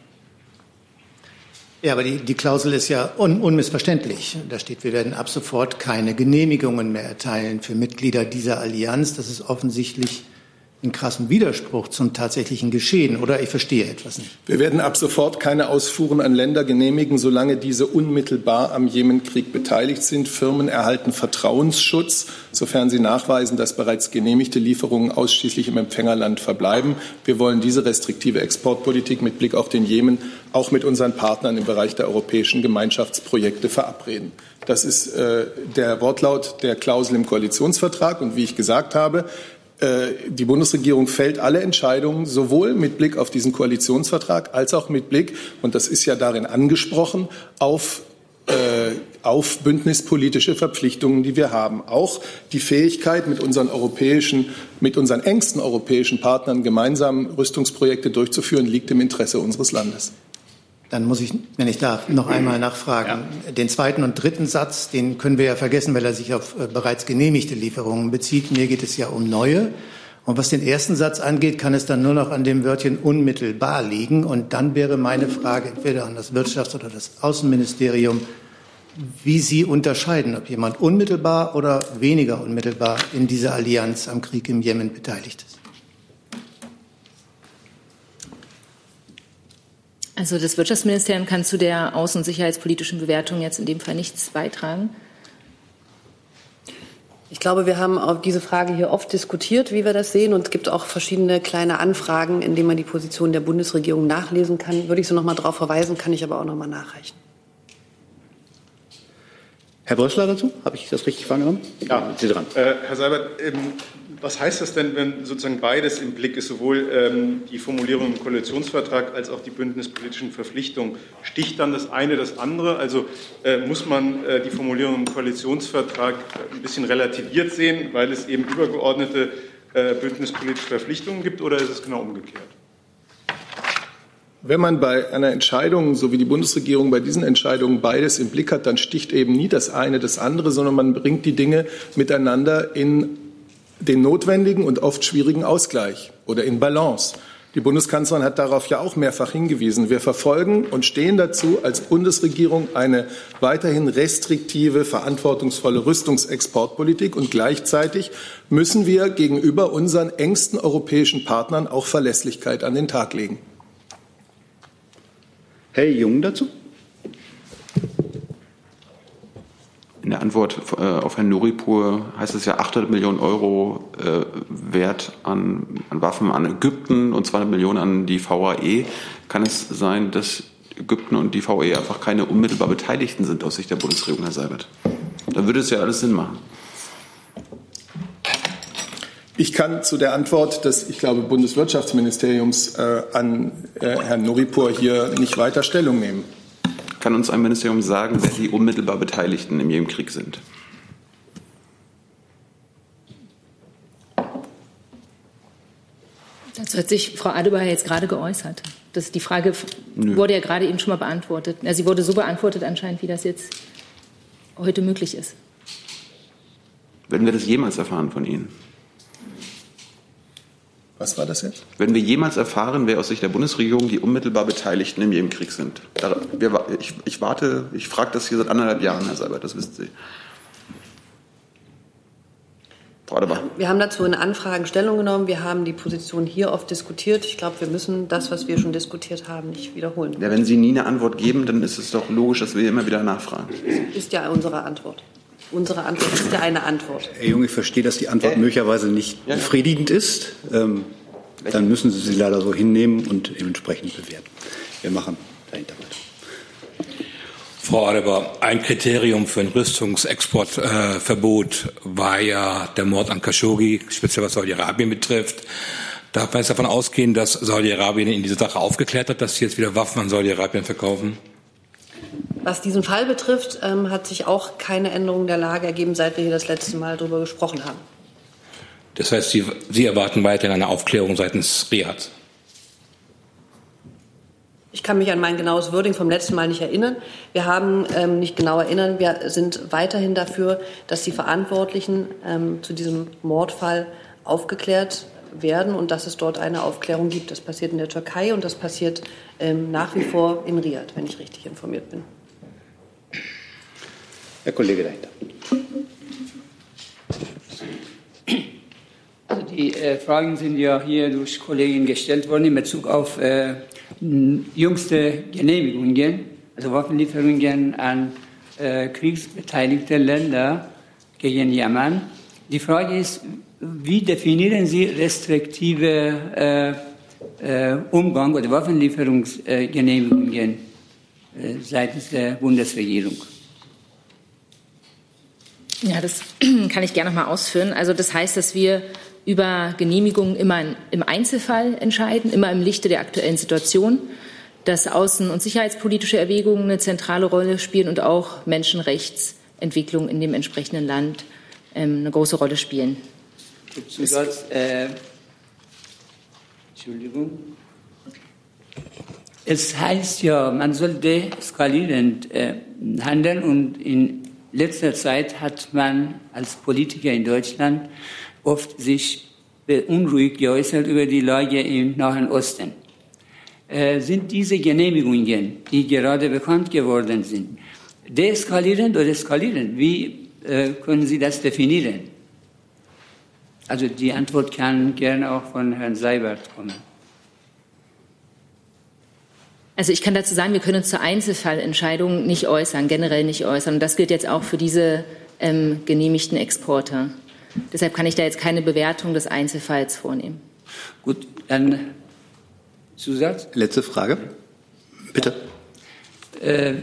Ja, aber die, die Klausel ist ja un, unmissverständlich. Da steht, wir werden ab sofort keine Genehmigungen mehr erteilen für Mitglieder dieser Allianz. Das ist offensichtlich in krassem Widerspruch zum tatsächlichen Geschehen. Oder ich verstehe etwas nicht. Wir werden ab sofort keine Ausfuhren an Länder genehmigen, solange diese unmittelbar am Jemenkrieg beteiligt sind. Firmen erhalten Vertrauensschutz, sofern sie nachweisen, dass bereits genehmigte Lieferungen ausschließlich im Empfängerland verbleiben. Wir wollen diese restriktive Exportpolitik mit Blick auf den Jemen auch mit unseren Partnern im Bereich der europäischen Gemeinschaftsprojekte verabreden. Das ist äh, der Wortlaut der Klausel im Koalitionsvertrag. Und wie ich gesagt habe, die Bundesregierung fällt alle Entscheidungen sowohl mit Blick auf diesen Koalitionsvertrag als auch mit Blick, und das ist ja darin angesprochen, auf äh, auf bündnispolitische Verpflichtungen, die wir haben. Auch die Fähigkeit, mit unseren europäischen, mit unseren engsten europäischen Partnern gemeinsam Rüstungsprojekte durchzuführen, liegt im Interesse unseres Landes. Dann muss ich, wenn ich darf, noch einmal nachfragen. Ja. Den zweiten und dritten Satz, den können wir ja vergessen, weil er sich auf äh, bereits genehmigte Lieferungen bezieht. Mir geht es ja um neue. Und was den ersten Satz angeht, kann es dann nur noch an dem Wörtchen unmittelbar liegen. Und dann wäre meine Frage entweder an das Wirtschafts- oder das Außenministerium, wie Sie unterscheiden, ob jemand unmittelbar oder weniger unmittelbar in dieser Allianz am Krieg im Jemen beteiligt ist. Also das Wirtschaftsministerium kann zu der außen- und sicherheitspolitischen Bewertung jetzt in dem Fall nichts beitragen. Ich glaube, wir haben auf diese Frage hier oft diskutiert, wie wir das sehen. Und es gibt auch verschiedene kleine Anfragen, in denen man die Position der Bundesregierung nachlesen kann. Würde ich so noch mal darauf verweisen, kann ich aber auch noch mal nachreichen. Herr Brössler dazu? Habe ich das richtig wahrgenommen? Ja, Sie dran. Äh, Herr Seibert, ähm, was heißt das denn, wenn sozusagen beides im Blick ist, sowohl ähm, die Formulierung im Koalitionsvertrag als auch die bündnispolitischen Verpflichtungen? Sticht dann das eine das andere? Also äh, muss man äh, die Formulierung im Koalitionsvertrag ein bisschen relativiert sehen, weil es eben übergeordnete äh, bündnispolitische Verpflichtungen gibt, oder ist es genau umgekehrt? Wenn man bei einer Entscheidung, so wie die Bundesregierung bei diesen Entscheidungen beides im Blick hat, dann sticht eben nie das eine das andere, sondern man bringt die Dinge miteinander in den notwendigen und oft schwierigen Ausgleich oder in Balance. Die Bundeskanzlerin hat darauf ja auch mehrfach hingewiesen. Wir verfolgen und stehen dazu als Bundesregierung eine weiterhin restriktive, verantwortungsvolle Rüstungsexportpolitik. Und gleichzeitig müssen wir gegenüber unseren engsten europäischen Partnern auch Verlässlichkeit an den Tag legen. Herr Jung dazu. In der Antwort äh, auf Herrn Nuripur heißt es ja 800 Millionen Euro äh, Wert an, an, Waffen an Ägypten und 200 Millionen an die VAE. Kann es sein, dass Ägypten und die VAE einfach keine unmittelbar Beteiligten sind aus Sicht der Bundesregierung, Herr Seibert? Dann würde es ja alles Sinn machen. Ich kann zu der Antwort des, ich glaube, Bundeswirtschaftsministeriums äh, an äh, Herrn Nuripur hier nicht weiter Stellung nehmen. Kann uns ein Ministerium sagen, wer die unmittelbar Beteiligten in jedem Krieg sind? Dazu hat sich Frau Adebar jetzt gerade geäußert. Das, die Frage Nö. wurde ja gerade eben schon mal beantwortet. Ja, sie wurde so beantwortet anscheinend, wie das jetzt heute möglich ist. Werden wir das jemals erfahren von Ihnen? Was war das jetzt? Wenn wir jemals erfahren, wer aus Sicht der Bundesregierung die unmittelbar Beteiligten in jedem Krieg sind. wir, ich, ich, warte, ich frage das hier seit anderthalb Jahren, Herr Seibert, das wissen Sie. Wir haben dazu in Anfragen Stellung genommen. Wir haben die Position hier oft diskutiert. Ich glaube, wir müssen das, was wir schon diskutiert haben, nicht wiederholen. Ja, wenn Sie nie eine Antwort geben, dann ist es doch logisch, dass wir immer wieder nachfragen. Das ist ja unsere Antwort. Unsere Antwort ist ja eine Antwort. Herr Jung, ich verstehe, dass die Antwort äh, möglicherweise nicht befriedigend ist. Ähm, dann müssen Sie sie leider so hinnehmen und entsprechend bewerten. Wir machen dahinter weiter. Frau Adebar, ein Kriterium für ein Rüstungsexportverbot äh, war ja der Mord an Khashoggi, speziell was Saudi-Arabien betrifft. Darf man jetzt davon ausgehen, dass Saudi-Arabien in diese Sache aufgeklärt hat, dass sie jetzt wieder Waffen an Saudi-Arabien verkaufen? Was diesen Fall betrifft, ähm, hat sich auch keine Änderung der Lage ergeben, seit wir hier das letzte Mal darüber gesprochen haben. Das heißt, Sie, Sie erwarten weiterhin eine Aufklärung seitens Riad? Ich kann mich an mein genaues Wording vom letzten Mal nicht erinnern. Wir haben ähm, nicht genau erinnern. Wir sind weiterhin dafür, dass die Verantwortlichen ähm, zu diesem Mordfall aufgeklärt werden und dass es dort eine Aufklärung gibt. Das passiert in der Türkei und das passiert ähm, nach wie vor in Riad, wenn ich richtig informiert bin. Herr Kollege dahinter. Also die äh, Fragen sind ja hier durch Kollegen gestellt worden in Bezug auf äh, jüngste Genehmigungen, also Waffenlieferungen an äh, kriegsbeteiligte Länder gegen Jemen. Die Frage ist, wie definieren Sie restriktive äh, äh, Umgang oder Waffenlieferungsgenehmigungen äh, seitens der Bundesregierung? Ja, das kann ich gerne noch mal ausführen. Also das heißt, dass wir über Genehmigungen immer im Einzelfall entscheiden, immer im Lichte der aktuellen Situation, dass außen- und sicherheitspolitische Erwägungen eine zentrale Rolle spielen und auch Menschenrechtsentwicklung in dem entsprechenden Land ähm, eine große Rolle spielen. Zusatz, äh, Entschuldigung. Es heißt ja, man soll deeskalierend äh, handeln und in letzter Zeit hat man als Politiker in Deutschland oft sich beunruhigt geäußert über die Lage im Nahen Osten. Äh, sind diese Genehmigungen, die gerade bekannt geworden sind, deeskalierend oder eskalierend? Wie äh, können Sie das definieren? Also die Antwort kann gerne auch von Herrn Seibert kommen. Also ich kann dazu sagen, wir können uns zur Einzelfallentscheidung nicht äußern, generell nicht äußern. Und das gilt jetzt auch für diese ähm, genehmigten Exporte. Deshalb kann ich da jetzt keine Bewertung des Einzelfalls vornehmen. Gut, dann Zusatz? Letzte Frage. Bitte. äh,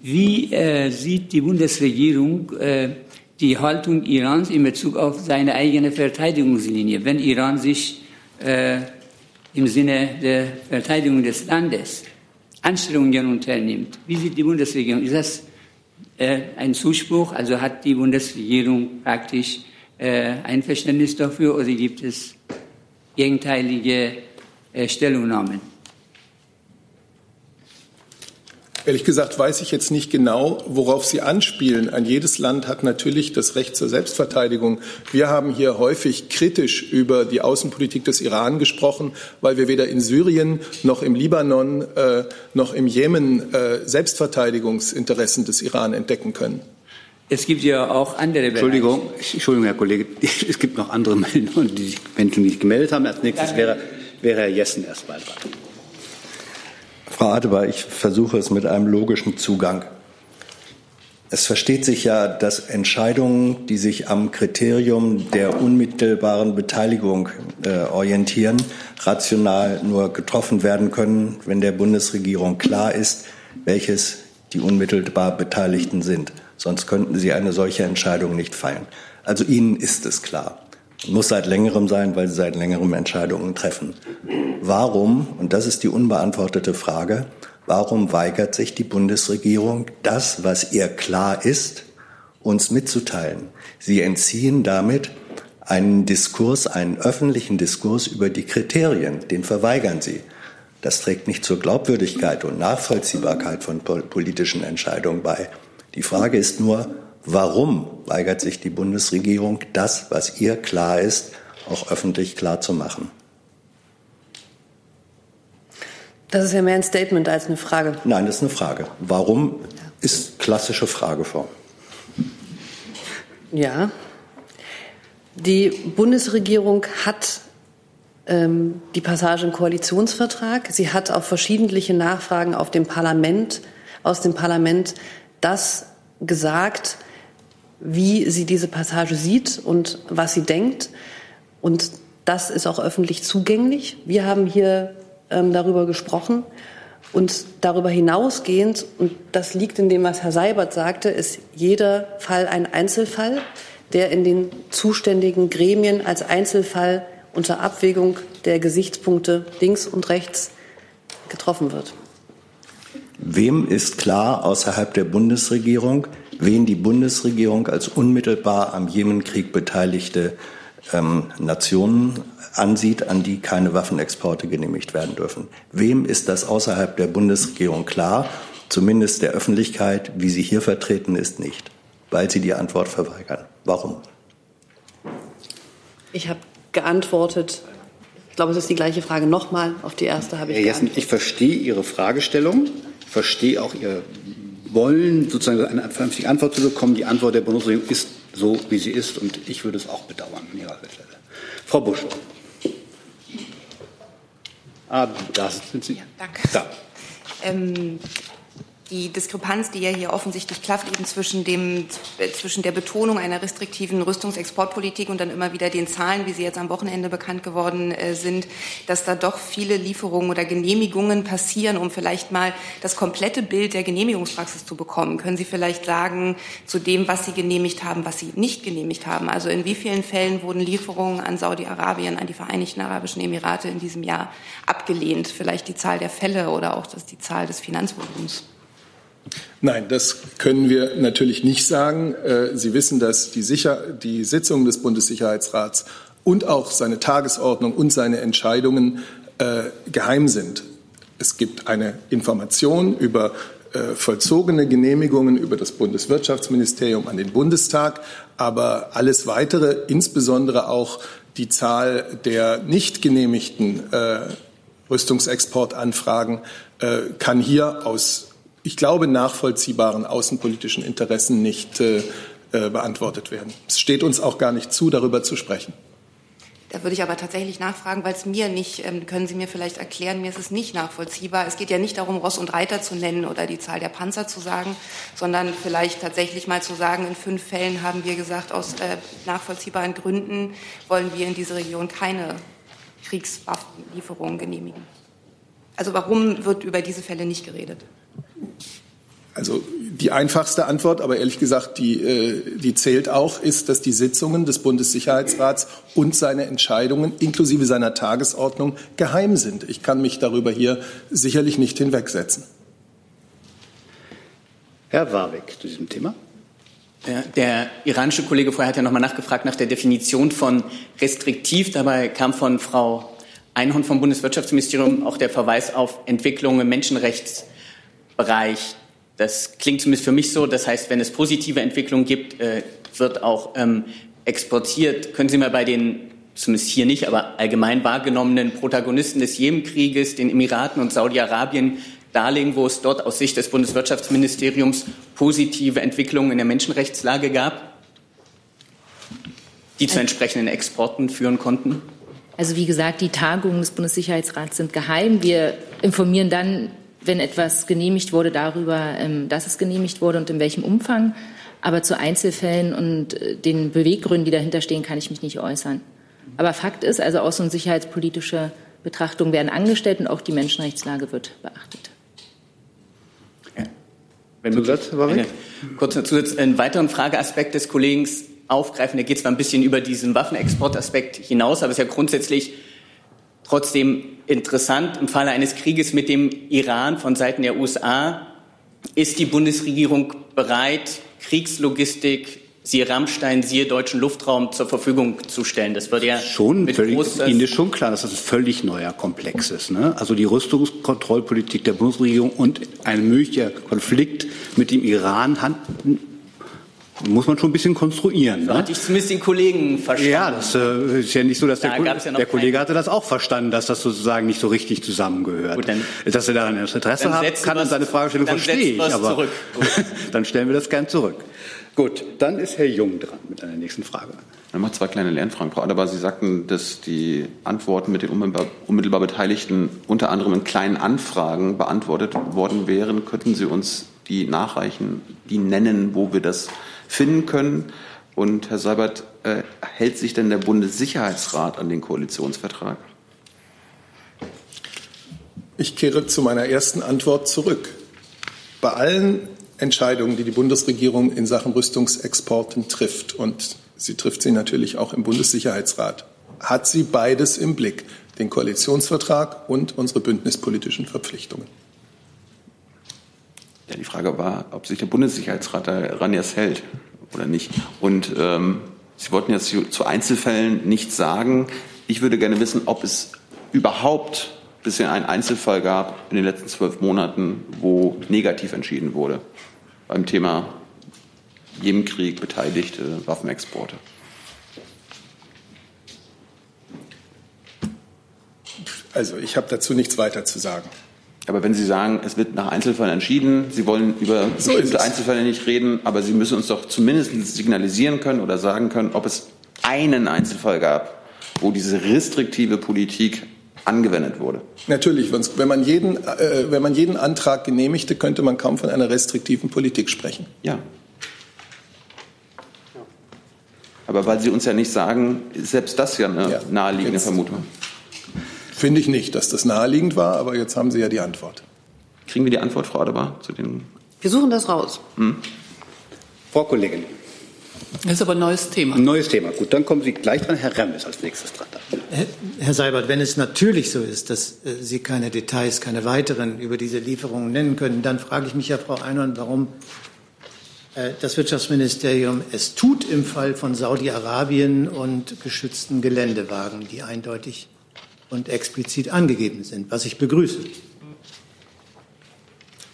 wie äh, sieht die Bundesregierung äh, die Haltung Irans in Bezug auf seine eigene Verteidigungslinie, wenn Iran sich äh, im Sinne der Verteidigung des Landes Anstrengungen unternimmt? Wie sieht die Bundesregierung? Ist das äh, ein Zuspruch? Also hat die Bundesregierung praktisch äh, ein Verständnis dafür oder gibt es gegenteilige äh, Stellungnahmen? Ehrlich gesagt weiß ich jetzt nicht genau, worauf Sie anspielen. Ein jedes Land hat natürlich das Recht zur Selbstverteidigung. Wir haben hier häufig kritisch über die Außenpolitik des Iran gesprochen, weil wir weder in Syrien noch im Libanon äh, noch im Jemen äh, Selbstverteidigungsinteressen des Iran entdecken können. Es gibt ja auch andere Bereiche. Entschuldigung, Entschuldigung, Herr Kollege, es gibt noch andere Meldungen, die sich Menschen nicht gemeldet haben. Als nächstes wäre, wäre Herr Jessen erst mal dran. Frau Adebar, ich versuche es mit einem logischen Zugang. Es versteht sich ja, dass Entscheidungen, die sich am Kriterium der unmittelbaren Beteiligung äh, orientieren, rational nur getroffen werden können, wenn der Bundesregierung klar ist, welches die unmittelbar Beteiligten sind. Sonst könnten sie eine solche Entscheidung nicht fallen. Also Ihnen ist es klar. Muss seit längerem sein, weil sie seit längerem Entscheidungen treffen. Warum, und das ist die unbeantwortete Frage, warum weigert sich die Bundesregierung, das, was ihr klar ist, uns mitzuteilen? Sie entziehen damit einen Diskurs, einen öffentlichen Diskurs über die Kriterien, den verweigern sie. Das trägt nicht zur Glaubwürdigkeit und Nachvollziehbarkeit von politischen Entscheidungen bei. Die Frage ist nur, Warum weigert sich die Bundesregierung, das, was ihr klar ist, auch öffentlich klar zu machen? Das ist ja mehr ein Statement als eine Frage. Nein, das ist eine Frage. Warum ist klassische Frageform? Ja. Die Bundesregierung hat ähm, die Passage im Koalitionsvertrag. Sie hat auf verschiedentliche Nachfragen auf dem Parlament, aus dem Parlament das gesagt, wie sie diese Passage sieht und was sie denkt. Und das ist auch öffentlich zugänglich. Wir haben hier ähm, darüber gesprochen. Und darüber hinausgehend, und das liegt in dem, was Herr Seibert sagte, ist jeder Fall ein Einzelfall, der in den zuständigen Gremien als Einzelfall unter Abwägung der Gesichtspunkte links und rechts getroffen wird. Wem ist klar außerhalb der Bundesregierung, wen die Bundesregierung als unmittelbar am Jemenkrieg beteiligte ähm, Nationen ansieht, an die keine Waffenexporte genehmigt werden dürfen. Wem ist das außerhalb der Bundesregierung klar? Zumindest der Öffentlichkeit, wie sie hier vertreten ist, nicht, weil sie die Antwort verweigern. Warum? Ich habe geantwortet. Ich glaube, es ist die gleiche Frage nochmal. Auf die erste habe ich Herr Jessen, ich verstehe Ihre Fragestellung, verstehe auch Ihr wollen, sozusagen eine vernünftige Antwort zu bekommen. Die Antwort der Bundesregierung ist so, wie sie ist, und ich würde es auch bedauern an Ihrer Stelle. Frau Busch. Ah, da sind Sie. Ja, danke. Da. Ähm, die Diskrepanz, die ja hier offensichtlich klafft, eben zwischen, dem, zwischen der Betonung einer restriktiven Rüstungsexportpolitik und dann immer wieder den Zahlen, wie sie jetzt am Wochenende bekannt geworden äh, sind, dass da doch viele Lieferungen oder Genehmigungen passieren, um vielleicht mal das komplette Bild der Genehmigungspraxis zu bekommen. Können Sie vielleicht sagen zu dem, was Sie genehmigt haben, was Sie nicht genehmigt haben? Also in wie vielen Fällen wurden Lieferungen an Saudi-Arabien, an die Vereinigten Arabischen Emirate in diesem Jahr abgelehnt? Vielleicht die Zahl der Fälle oder auch das, die Zahl des Finanzvolumens? Nein, das können wir natürlich nicht sagen. Äh, Sie wissen, dass die, Sicher die Sitzungen des Bundessicherheitsrats und auch seine Tagesordnung und seine Entscheidungen äh, geheim sind. Es gibt eine Information über äh, vollzogene Genehmigungen über das Bundeswirtschaftsministerium an den Bundestag, aber alles Weitere, insbesondere auch die Zahl der nicht genehmigten äh, Rüstungsexportanfragen, äh, kann hier aus ich glaube, nachvollziehbaren außenpolitischen Interessen nicht äh, äh, beantwortet werden. Es steht uns auch gar nicht zu, darüber zu sprechen. Da würde ich aber tatsächlich nachfragen, weil es mir nicht, ähm, können Sie mir vielleicht erklären, mir ist es nicht nachvollziehbar. Es geht ja nicht darum, Ross und Reiter zu nennen oder die Zahl der Panzer zu sagen, sondern vielleicht tatsächlich mal zu sagen, in fünf Fällen haben wir gesagt, aus äh, nachvollziehbaren Gründen wollen wir in diese Region keine Kriegswaffenlieferungen genehmigen. Also warum wird über diese Fälle nicht geredet? Also die einfachste Antwort, aber ehrlich gesagt, die, äh, die zählt auch, ist, dass die Sitzungen des Bundessicherheitsrats und seine Entscheidungen inklusive seiner Tagesordnung geheim sind. Ich kann mich darüber hier sicherlich nicht hinwegsetzen. Herr Warwick zu diesem Thema. Der, der iranische Kollege vorher hat ja nochmal nachgefragt nach der Definition von restriktiv. Dabei kam von Frau Einhorn vom Bundeswirtschaftsministerium auch der Verweis auf Entwicklungen im Menschenrechtsbereich. Das klingt zumindest für mich so. Das heißt, wenn es positive Entwicklungen gibt, äh, wird auch ähm, exportiert. Können Sie mal bei den, zumindest hier nicht, aber allgemein wahrgenommenen Protagonisten des Jemenkrieges, den Emiraten und Saudi-Arabien, darlegen, wo es dort aus Sicht des Bundeswirtschaftsministeriums positive Entwicklungen in der Menschenrechtslage gab, die zu entsprechenden Exporten führen konnten? Also wie gesagt, die Tagungen des Bundessicherheitsrats sind geheim. Wir informieren dann, wenn etwas genehmigt wurde, darüber, ähm, dass es genehmigt wurde und in welchem Umfang. Aber zu Einzelfällen und äh, den Beweggründen, die dahinter stehen, kann ich mich nicht äußern. Aber Fakt ist, also außen- und sicherheitspolitische Betrachtungen werden angestellt und auch die Menschenrechtslage wird beachtet. Wenn Zusatz, eine, kurz Zusatz, einen weiteren Frageaspekt des Kollegen aufgreifen. Der geht zwar ein bisschen über diesen Waffenexportaspekt hinaus, aber es ist ja grundsätzlich trotzdem interessant. Im Falle eines Krieges mit dem Iran von Seiten der USA ist die Bundesregierung bereit, Kriegslogistik siehe Rammstein, siehe deutschen Luftraum zur Verfügung zu stellen. Das wird ja schon völlig, Ihnen ist schon klar, dass das ein völlig neuer Komplex ist. Ne? Also die Rüstungskontrollpolitik der Bundesregierung und ein möglicher Konflikt mit dem Iran muss man schon ein bisschen konstruieren. So ne? hatte ich zumindest den Kollegen verstanden. Ja, das äh, ist ja nicht so, dass da der, ja der Kollege hatte das auch verstanden, dass das sozusagen nicht so richtig zusammengehört. Gut, dann, dass er daran Interesse hat, kann dann seine Fragestellung verstehe ich, aber dann stellen wir das gern zurück. Gut, dann ist Herr Jung dran mit einer nächsten Frage. Nochmal zwei kleine Lernfragen, Frau Adebar. Sie sagten, dass die Antworten mit den unmittelbar Beteiligten unter anderem in kleinen Anfragen beantwortet worden wären. Könnten Sie uns die nachreichen, die nennen, wo wir das finden können? Und Herr Seibert, äh, hält sich denn der Bundessicherheitsrat an den Koalitionsvertrag? Ich kehre zu meiner ersten Antwort zurück. Bei allen Entscheidungen, die die Bundesregierung in Sachen Rüstungsexporten trifft, und sie trifft sie natürlich auch im Bundessicherheitsrat, hat sie beides im Blick, den Koalitionsvertrag und unsere bündnispolitischen Verpflichtungen. Die Frage war, ob sich der Bundessicherheitsrat daran jetzt hält oder nicht. Und ähm, Sie wollten jetzt zu Einzelfällen nichts sagen. Ich würde gerne wissen, ob es überhaupt bisher einen Einzelfall gab in den letzten zwölf Monaten, wo negativ entschieden wurde beim Thema Jemenkrieg beteiligte Waffenexporte. Also ich habe dazu nichts weiter zu sagen. Aber wenn Sie sagen, es wird nach Einzelfällen entschieden, Sie wollen über so bestimmte Einzelfälle nicht reden, aber Sie müssen uns doch zumindest signalisieren können oder sagen können, ob es einen Einzelfall gab, wo diese restriktive Politik angewendet wurde. Natürlich, wenn man jeden, äh, wenn man jeden Antrag genehmigte, könnte man kaum von einer restriktiven Politik sprechen. Ja. Aber weil Sie uns ja nicht sagen, ist selbst das ja eine ja, naheliegende Vermutung. Finde ich nicht, dass das naheliegend war, aber jetzt haben Sie ja die Antwort. Kriegen wir die Antwort, Frau Adebar, zu den. Wir suchen das raus. Hm. Frau Kollegin. Das ist aber ein neues Thema. Ein neues Thema. Gut, dann kommen Sie gleich dran. Herr Remm ist als nächstes dran. Herr Seibert, wenn es natürlich so ist, dass äh, Sie keine Details, keine weiteren über diese Lieferungen nennen können, dann frage ich mich ja, Frau Einhorn, warum äh, das Wirtschaftsministerium es tut im Fall von Saudi-Arabien und geschützten Geländewagen, die eindeutig und explizit angegeben sind, was ich begrüße.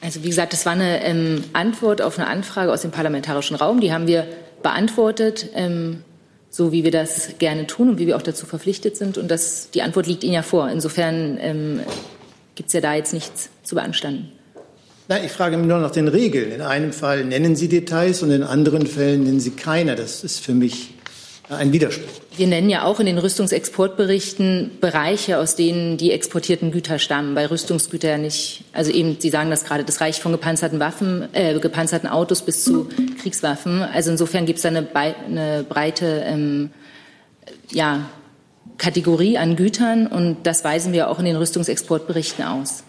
Also wie gesagt, das war eine ähm, Antwort auf eine Anfrage aus dem parlamentarischen Raum. Die haben wir beantwortet, ähm, so wie wir das gerne tun und wie wir auch dazu verpflichtet sind. Und das, die Antwort liegt Ihnen ja vor. Insofern ähm, gibt es ja da jetzt nichts zu beanstanden. Nein, ich frage mich nur nach den Regeln. In einem Fall nennen Sie Details und in anderen Fällen nennen Sie keine. Das ist für mich ein Widerspruch. Wir nennen ja auch in den Rüstungsexportberichten Bereiche, aus denen die exportierten Güter stammen. Bei Rüstungsgütern nicht. Also eben, Sie sagen das gerade, das reicht von gepanzerten Waffen, äh, gepanzerten Autos bis zu Kriegswaffen. Also insofern gibt es da eine, eine breite ähm, ja, Kategorie an Gütern und das weisen wir auch in den Rüstungsexportberichten aus.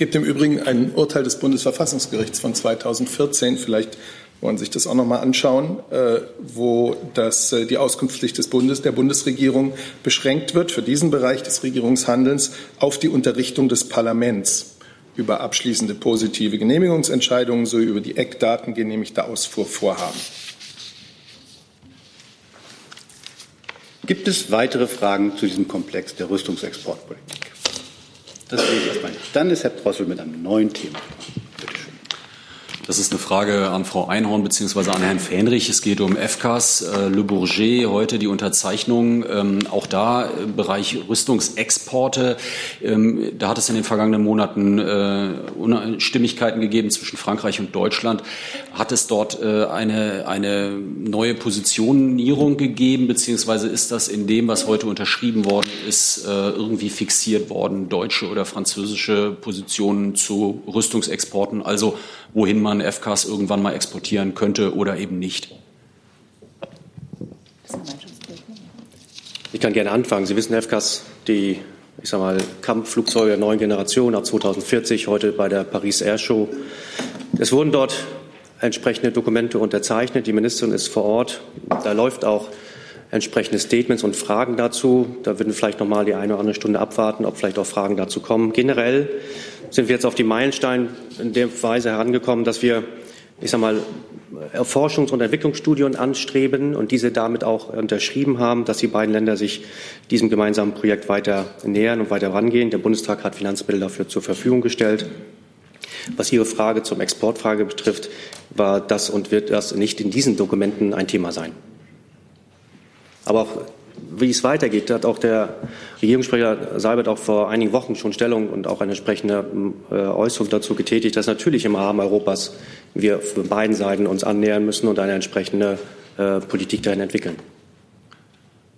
gibt im Übrigen ein Urteil des Bundesverfassungsgerichts von 2014, vielleicht wollen Sie sich das auch noch mal anschauen, äh, wo das, äh, die Auskunftspflicht des Bundes, der Bundesregierung beschränkt wird für diesen Bereich des Regierungshandelns auf die Unterrichtung des Parlaments über abschließende positive Genehmigungsentscheidungen sowie über die Eckdaten genehmigter Ausfuhrvorhaben. Gibt es weitere Fragen zu diesem Komplex der Rüstungsexportpolitik? Das sehe ich erstmal nicht. Dann ist Herr Drossel mit einem neuen Thema. Das ist eine Frage an Frau Einhorn bzw. an Herrn Fähnrich. Es geht um FCAS, äh, Le Bourget, heute die Unterzeichnung. Ähm, auch da im Bereich Rüstungsexporte. Ähm, da hat es in den vergangenen Monaten äh, Unstimmigkeiten gegeben zwischen Frankreich und Deutschland. Hat es dort äh, eine, eine neue Positionierung gegeben, beziehungsweise ist das in dem, was heute unterschrieben worden ist, äh, irgendwie fixiert worden, deutsche oder französische Positionen zu Rüstungsexporten? Also wohin man FCAS irgendwann mal exportieren könnte oder eben nicht. Ich kann gerne anfangen. Sie wissen, FCAS, die ich sag mal, Kampfflugzeuge der neuen Generation ab 2040, heute bei der Paris Air Show. Es wurden dort entsprechende Dokumente unterzeichnet. Die Ministerin ist vor Ort. Da läuft auch entsprechende Statements und Fragen dazu. Da würden wir vielleicht noch mal die eine oder andere Stunde abwarten, ob vielleicht auch Fragen dazu kommen. Generell sind wir jetzt auf die Meilenstein in der Weise herangekommen, dass wir, ich sage mal, Forschungs- und Entwicklungsstudien anstreben und diese damit auch unterschrieben haben, dass die beiden Länder sich diesem gemeinsamen Projekt weiter nähern und weiter rangehen. Der Bundestag hat Finanzmittel dafür zur Verfügung gestellt. Was Ihre Frage zum Exportfrage betrifft, war das und wird das nicht in diesen Dokumenten ein Thema sein. Aber auch wie es weitergeht, hat auch der Regierungssprecher Seibert auch vor einigen Wochen schon Stellung und auch eine entsprechende äh, Äußerung dazu getätigt, dass natürlich im Rahmen Europas wir von beiden Seiten uns annähern müssen und eine entsprechende äh, Politik dahin entwickeln.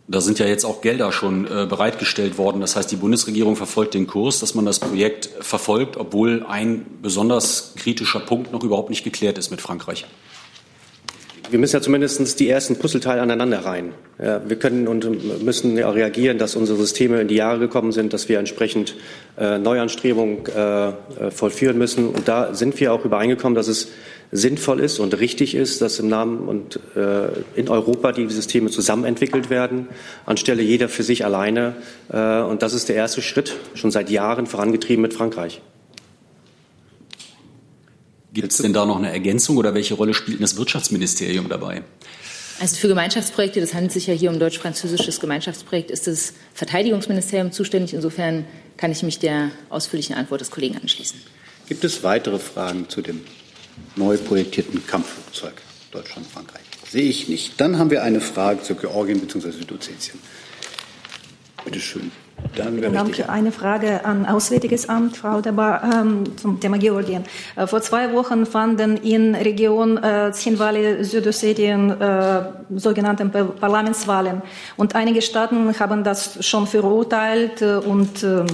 Da sind ja jetzt auch Gelder schon äh, bereitgestellt worden. Das heißt, die Bundesregierung verfolgt den Kurs, dass man das Projekt verfolgt, obwohl ein besonders kritischer Punkt noch überhaupt nicht geklärt ist mit Frankreich wir müssen ja zumindest die ersten Puzzleteile aneinander rein. Wir können und müssen ja reagieren, dass unsere Systeme in die Jahre gekommen sind, dass wir entsprechend äh, Neuanstrebungen äh, äh, vollführen müssen. Und da sind wir auch übereingekommen, dass es sinnvoll ist und richtig ist, dass im Namen und in Europa die Systeme zusammenentwickelt werden, anstelle jeder für sich alleine. Und das ist der erste Schritt, schon seit Jahren vorangetrieben mit Frankreich. Gibt es denn da noch eine Ergänzung oder welche Rolle spielt das Wirtschaftsministerium dabei? Also für Gemeinschaftsprojekte, das handelt sich ja hier um deutsch-französisches Gemeinschaftsprojekt, ist das Verteidigungsministerium zuständig. Insofern kann ich mich der ausführlichen Antwort des Kollegen anschließen. Gibt es weitere Fragen zu dem neu projektierten Kampfflugzeug Deutschland-Frankreich? Sehe ich nicht. Dann haben wir eine Frage zu Georgien bzw. Südossetien. Bitte schön. Danke. Eine Frage an Auswärtiges Amt, Frau Debar, ähm, zum Thema Georgien. Äh, vor zwei Wochen fanden in Region äh, Zinwali, Südossetien, äh, sogenannte Parlamentswahlen. Und einige Staaten haben das schon verurteilt äh, und äh,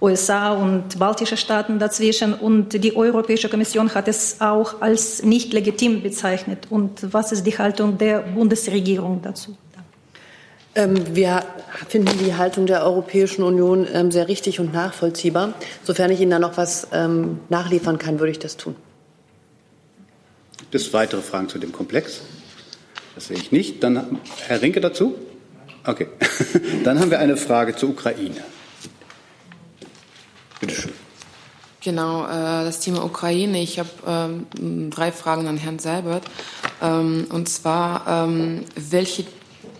USA und baltische Staaten dazwischen. Und die Europäische Kommission hat es auch als nicht legitim bezeichnet. Und was ist die Haltung der Bundesregierung dazu? Ähm, wir finden die Haltung der Europäischen Union ähm, sehr richtig und nachvollziehbar. Sofern ich Ihnen da noch was ähm, nachliefern kann, würde ich das tun. Gibt es weitere Fragen zu dem Komplex? Das sehe ich nicht. Dann Herr Rinke dazu? Okay. Dann haben wir eine Frage zur Ukraine. Bitte schön. Genau, äh, das Thema Ukraine. Ich habe drei Fragen an Herrn Seibert. Und zwar, welche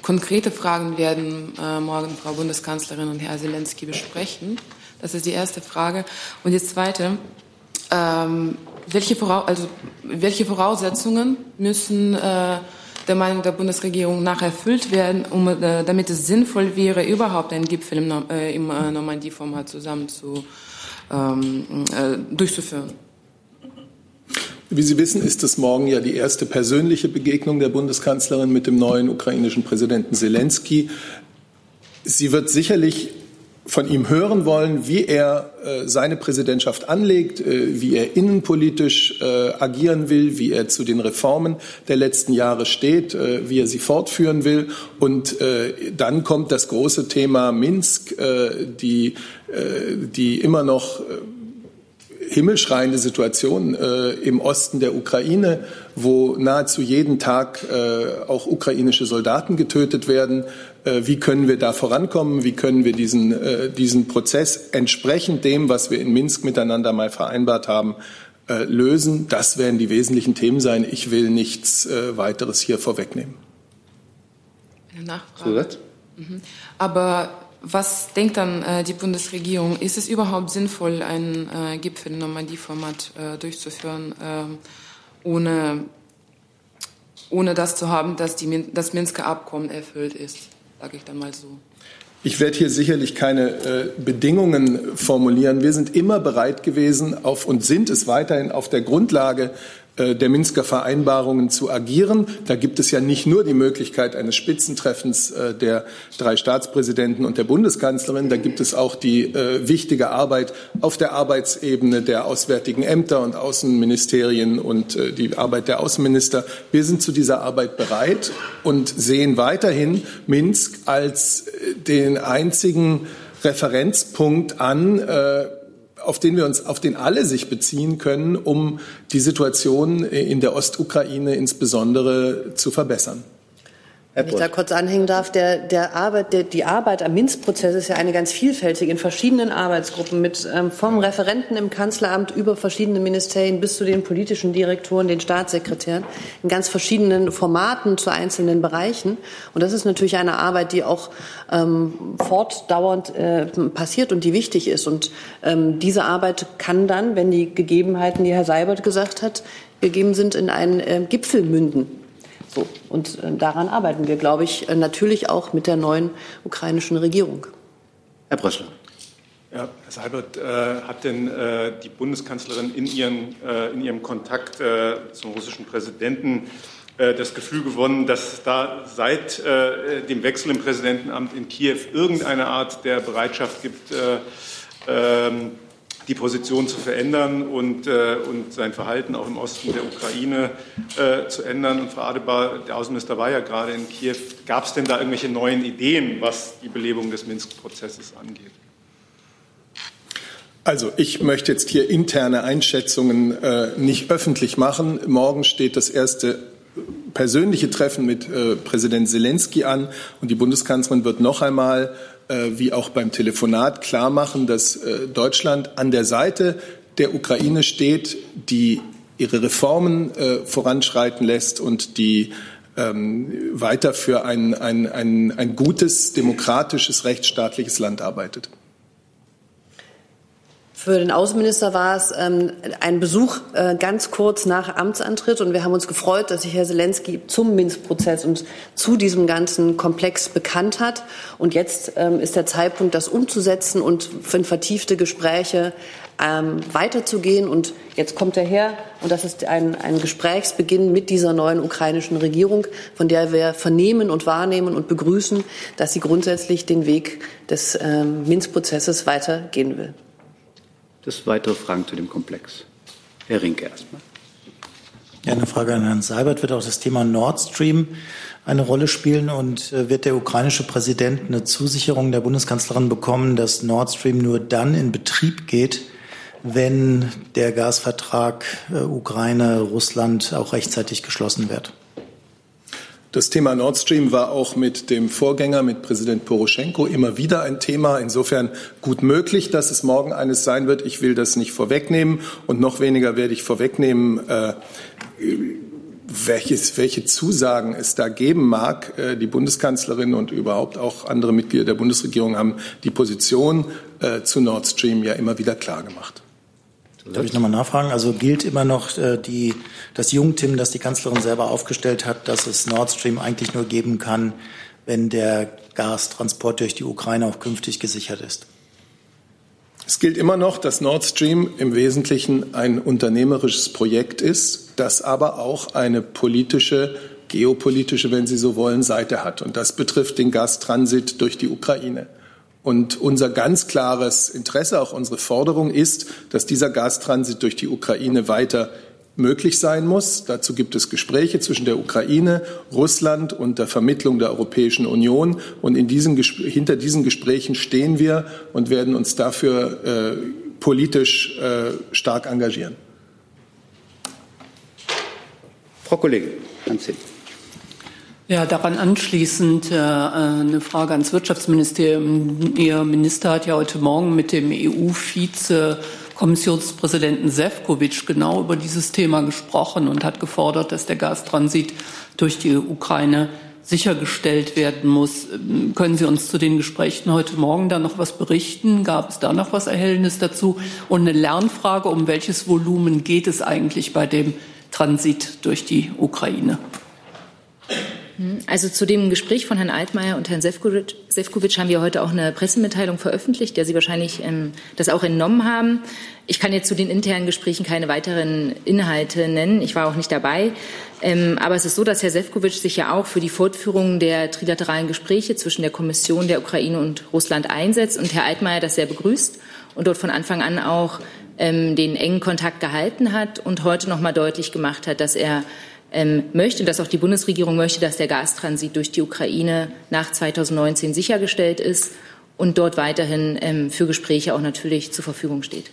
Konkrete Fragen werden äh, morgen Frau Bundeskanzlerin und Herr Zelensky besprechen. Das ist die erste Frage. Und die zweite, ähm, welche, Voraus also, welche Voraussetzungen müssen äh, der Meinung der Bundesregierung nach erfüllt werden, um, äh, damit es sinnvoll wäre, überhaupt einen Gipfel im, äh, im äh, Normandie-Format zusammen zu, ähm, äh, durchzuführen? Wie Sie wissen, ist es morgen ja die erste persönliche Begegnung der Bundeskanzlerin mit dem neuen ukrainischen Präsidenten Zelensky. Sie wird sicherlich von ihm hören wollen, wie er äh, seine Präsidentschaft anlegt, äh, wie er innenpolitisch äh, agieren will, wie er zu den Reformen der letzten Jahre steht, äh, wie er sie fortführen will. Und äh, dann kommt das große Thema Minsk, äh, die, die immer noch himmelschreiende Situation äh, im Osten der Ukraine, wo nahezu jeden Tag äh, auch ukrainische Soldaten getötet werden. Äh, wie können wir da vorankommen? Wie können wir diesen, äh, diesen Prozess entsprechend dem, was wir in Minsk miteinander mal vereinbart haben, äh, lösen? Das werden die wesentlichen Themen sein. Ich will nichts äh, weiteres hier vorwegnehmen. Eine Nachfrage. Mhm. Aber was denkt dann äh, die Bundesregierung? Ist es überhaupt sinnvoll, einen äh, Gipfel im Normandie-Format äh, durchzuführen, ähm, ohne, ohne das zu haben, dass die, das Minsker Abkommen erfüllt ist, sage ich dann mal so? Ich werde hier sicherlich keine äh, Bedingungen formulieren. Wir sind immer bereit gewesen auf, und sind es weiterhin auf der Grundlage der Minsker Vereinbarungen zu agieren. Da gibt es ja nicht nur die Möglichkeit eines Spitzentreffens äh, der drei Staatspräsidenten und der Bundeskanzlerin, da gibt es auch die äh, wichtige Arbeit auf der Arbeitsebene der auswärtigen Ämter und Außenministerien und die Arbeit der Außenminister. Wir sind zu dieser Arbeit bereit und sehen weiterhin Minsk als den einzigen Referenzpunkt an, auf den wir uns, auf den alle sich beziehen können, um die Situation in der Ostukraine insbesondere zu verbessern. Wenn ich da kurz anhängen darf, der, der Arbeit, der, die Arbeit am Minsk-Prozess ist ja eine ganz vielfältige in verschiedenen Arbeitsgruppen mit ähm, vom Referenten im Kanzleramt über verschiedene Ministerien bis zu den politischen Direktoren, den Staatssekretären in ganz verschiedenen Formaten zu einzelnen Bereichen. Und das ist natürlich eine Arbeit, die auch ähm, fortdauernd äh, passiert und die wichtig ist. Und ähm, diese Arbeit kann dann, wenn die Gegebenheiten, die Herr Seibert gesagt hat, gegeben sind, in einen äh, Gipfel münden. So, und äh, daran arbeiten wir, glaube ich, äh, natürlich auch mit der neuen ukrainischen Regierung. Herr Brössler. Ja, Herr Seibert, äh, hat denn äh, die Bundeskanzlerin in, ihren, äh, in ihrem Kontakt äh, zum russischen Präsidenten das Gefühl gewonnen, dass es da seit dem Wechsel im Präsidentenamt in Kiew irgendeine Art der Bereitschaft gibt, ähm, die Position zu verändern und, äh, und sein Verhalten auch im Osten der Ukraine äh, zu ändern. Und Frau Adebar, der Außenminister war ja gerade in Kiew. Gab es denn da irgendwelche neuen Ideen, was die Belebung des Minsk-Prozesses angeht? Also ich möchte jetzt hier interne Einschätzungen äh, nicht öffentlich machen. Morgen steht das erste persönliche Treffen mit äh, Präsident Zelensky an und die Bundeskanzlerin wird noch einmal wie auch beim Telefonat klar machen, dass äh, Deutschland an der Seite der Ukraine steht, die ihre Reformen äh, voranschreiten lässt und die ähm, weiter für ein, ein, ein, ein gutes, demokratisches, rechtsstaatliches Land arbeitet. Für den Außenminister war es ähm, ein Besuch äh, ganz kurz nach Amtsantritt und wir haben uns gefreut, dass sich Herr Zelensky zum Minsk-Prozess und zu diesem ganzen Komplex bekannt hat. Und jetzt ähm, ist der Zeitpunkt, das umzusetzen und für vertiefte Gespräche ähm, weiterzugehen. Und jetzt kommt er her und das ist ein, ein Gesprächsbeginn mit dieser neuen ukrainischen Regierung, von der wir vernehmen und wahrnehmen und begrüßen, dass sie grundsätzlich den Weg des ähm, Minsk-Prozesses weitergehen will. Das weitere Fragen zu dem Komplex. Herr Rinke erstmal. Ja, eine Frage an Herrn Seibert. Wird auch das Thema Nord Stream eine Rolle spielen und äh, wird der ukrainische Präsident eine Zusicherung der Bundeskanzlerin bekommen, dass Nord Stream nur dann in Betrieb geht, wenn der Gasvertrag äh, Ukraine-Russland auch rechtzeitig geschlossen wird? Das Thema Nord Stream war auch mit dem Vorgänger, mit Präsident Poroschenko, immer wieder ein Thema. Insofern gut möglich, dass es morgen eines sein wird. Ich will das nicht vorwegnehmen und noch weniger werde ich vorwegnehmen, äh, welches, welche Zusagen es da geben mag. Äh, die Bundeskanzlerin und überhaupt auch andere Mitglieder der Bundesregierung haben die Position äh, zu Nord Stream ja immer wieder klar gemacht. Darf ich nochmal nachfragen? Also gilt immer noch äh, die, das Jungtim, das die Kanzlerin selber aufgestellt hat, dass es Nord Stream eigentlich nur geben kann, wenn der Gastransport durch die Ukraine auch künftig gesichert ist? Es gilt immer noch, dass Nord Stream im Wesentlichen ein unternehmerisches Projekt ist, das aber auch eine politische, geopolitische, wenn Sie so wollen, Seite hat. Und das betrifft den Gastransit durch die Ukraine. Und unser ganz klares Interesse, auch unsere Forderung ist, dass dieser Gastransit durch die Ukraine weiter möglich sein muss. Dazu gibt es Gespräche zwischen der Ukraine, Russland und der Vermittlung der Europäischen Union. Und in diesen, hinter diesen Gesprächen stehen wir und werden uns dafür äh, politisch äh, stark engagieren. Frau Kollegin, Hans Hill. Ja, daran anschließend äh, eine Frage ans Wirtschaftsministerium. Ihr Minister hat ja heute Morgen mit dem EU-Vize Kommissionspräsidenten Sefcovic genau über dieses Thema gesprochen und hat gefordert, dass der Gastransit durch die Ukraine sichergestellt werden muss. Können Sie uns zu den Gesprächen heute Morgen da noch was berichten? Gab es da noch was Erhellendes dazu? Und eine Lernfrage, um welches Volumen geht es eigentlich bei dem Transit durch die Ukraine? Also zu dem Gespräch von Herrn Altmaier und Herrn Sefcovic haben wir heute auch eine Pressemitteilung veröffentlicht, der Sie wahrscheinlich ähm, das auch entnommen haben. Ich kann jetzt zu den internen Gesprächen keine weiteren Inhalte nennen. Ich war auch nicht dabei. Ähm, aber es ist so, dass Herr Sefcovic sich ja auch für die Fortführung der trilateralen Gespräche zwischen der Kommission der Ukraine und Russland einsetzt und Herr Altmaier das sehr begrüßt und dort von Anfang an auch ähm, den engen Kontakt gehalten hat und heute noch mal deutlich gemacht hat, dass er ähm, möchte, dass auch die Bundesregierung möchte, dass der Gastransit durch die Ukraine nach 2019 sichergestellt ist und dort weiterhin ähm, für Gespräche auch natürlich zur Verfügung steht.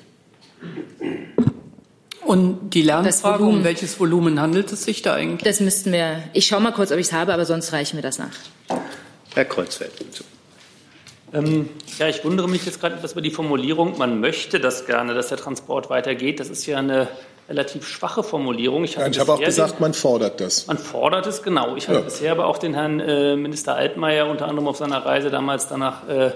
Und die Lernfrage, Volumen, um welches Volumen handelt es sich da eigentlich? Das müssten wir, ich schaue mal kurz, ob ich es habe, aber sonst reichen wir das nach. Herr Kreuzfeld. Ähm, ja, ich wundere mich jetzt gerade etwas über die Formulierung, man möchte das gerne, dass der Transport weitergeht. Das ist ja eine relativ schwache Formulierung. Ich, ich habe auch gesagt, den, man fordert das. Man fordert es, genau. Ich ja. habe bisher aber auch den Herrn äh, Minister Altmaier unter anderem auf seiner Reise damals danach äh,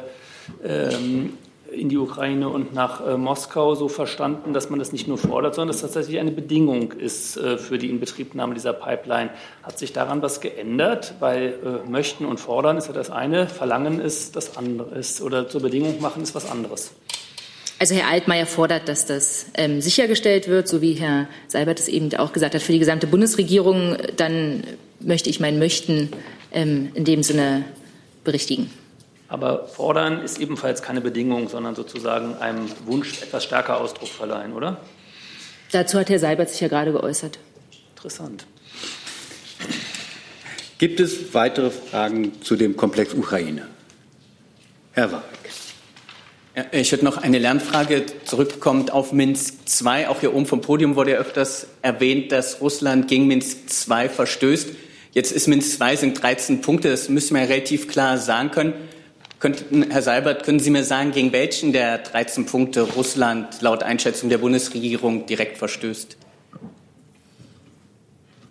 ähm, in die Ukraine und nach äh, Moskau so verstanden, dass man das nicht nur fordert, sondern dass das tatsächlich eine Bedingung ist äh, für die Inbetriebnahme dieser Pipeline. Hat sich daran was geändert? Weil äh, möchten und fordern ist ja das eine, verlangen ist das andere ist oder zur Bedingung machen ist was anderes. Also Herr Altmaier fordert, dass das ähm, sichergestellt wird, so wie Herr Seibert es eben auch gesagt hat, für die gesamte Bundesregierung. Dann möchte ich mein Möchten ähm, in dem Sinne berichtigen. Aber fordern ist ebenfalls keine Bedingung, sondern sozusagen einem Wunsch etwas stärker Ausdruck verleihen, oder? Dazu hat Herr Seibert sich ja gerade geäußert. Interessant. Gibt es weitere Fragen zu dem Komplex Ukraine? Herr Warwick. Ja, ich würde noch eine Lernfrage zurückkommt auf Minsk II. Auch hier oben vom Podium wurde ja öfters erwähnt, dass Russland gegen Minsk II verstößt. Jetzt ist Minsk II sind 13 Punkte, das müssen wir relativ klar sagen können. Könnten, Herr Seibert, können Sie mir sagen, gegen welchen der 13 Punkte Russland laut Einschätzung der Bundesregierung direkt verstößt?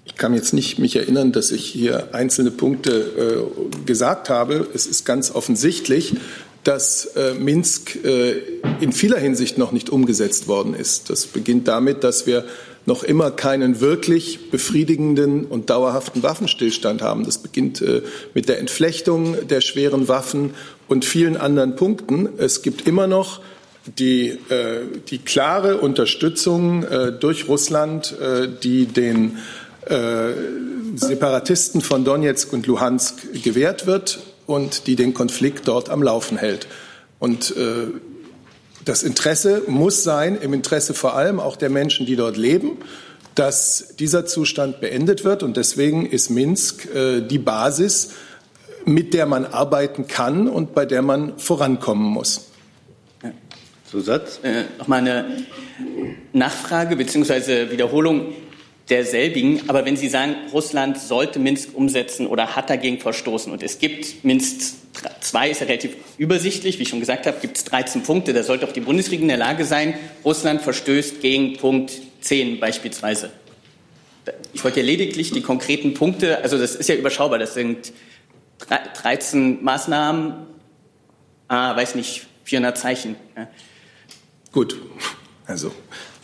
Ich kann jetzt nicht mich erinnern, dass ich hier einzelne Punkte äh, gesagt habe. Es ist ganz offensichtlich, dass äh, Minsk äh, in vieler Hinsicht noch nicht umgesetzt worden ist. Das beginnt damit, dass wir noch immer keinen wirklich befriedigenden und dauerhaften Waffenstillstand haben. Das beginnt äh, mit der Entflechtung der schweren Waffen und vielen anderen Punkten. Es gibt immer noch die, äh, die klare Unterstützung äh, durch Russland, äh, die den äh, Separatisten von Donetsk und Luhansk gewährt wird und die den Konflikt dort am Laufen hält. Und äh, das Interesse muss sein, im Interesse vor allem auch der Menschen, die dort leben, dass dieser Zustand beendet wird. Und deswegen ist Minsk äh, die Basis, mit der man arbeiten kann und bei der man vorankommen muss. Zusatz? Äh, Nochmal eine Nachfrage bzw. Wiederholung derselbigen. Aber wenn Sie sagen, Russland sollte Minsk umsetzen oder hat dagegen verstoßen und es gibt Minsk 2 ist ja relativ übersichtlich, wie ich schon gesagt habe, gibt es 13 Punkte. Da sollte auch die Bundesregierung in der Lage sein, Russland verstößt gegen Punkt 10 beispielsweise. Ich wollte ja lediglich die konkreten Punkte, also das ist ja überschaubar, das sind 13 Maßnahmen, ah, weiß nicht, 400 Zeichen. Ja. Gut, also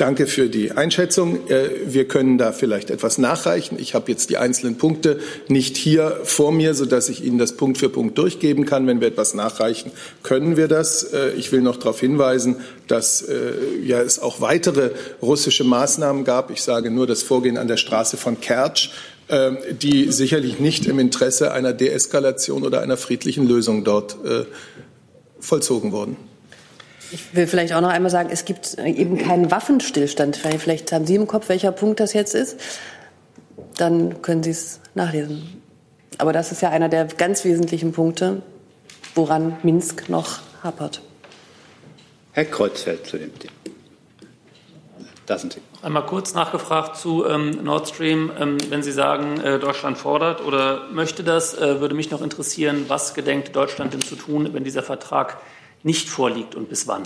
Danke für die Einschätzung. Äh, wir können da vielleicht etwas nachreichen. Ich habe jetzt die einzelnen Punkte nicht hier vor mir, sodass ich Ihnen das Punkt für Punkt durchgeben kann. Wenn wir etwas nachreichen, können wir das. Äh, ich will noch darauf hinweisen, dass äh, ja, es auch weitere russische Maßnahmen gab. Ich sage nur das Vorgehen an der Straße von Kertsch, die sicherlich nicht im Interesse einer Deeskalation oder einer friedlichen Lösung dort vollzogen wurden. Ich will vielleicht auch noch einmal sagen, es gibt eben keinen Waffenstillstand. Vielleicht haben Sie im Kopf, welcher Punkt das jetzt ist. Dann können Sie es nachlesen. Aber das ist ja einer der ganz wesentlichen Punkte, woran Minsk noch hapert. Herr Kreuzfeld zu dem Thema. Da sind Sie. Einmal kurz nachgefragt zu ähm, Nord Stream. Ähm, wenn Sie sagen, äh, Deutschland fordert oder möchte das, äh, würde mich noch interessieren, was gedenkt Deutschland denn zu tun, wenn dieser Vertrag nicht vorliegt und bis wann?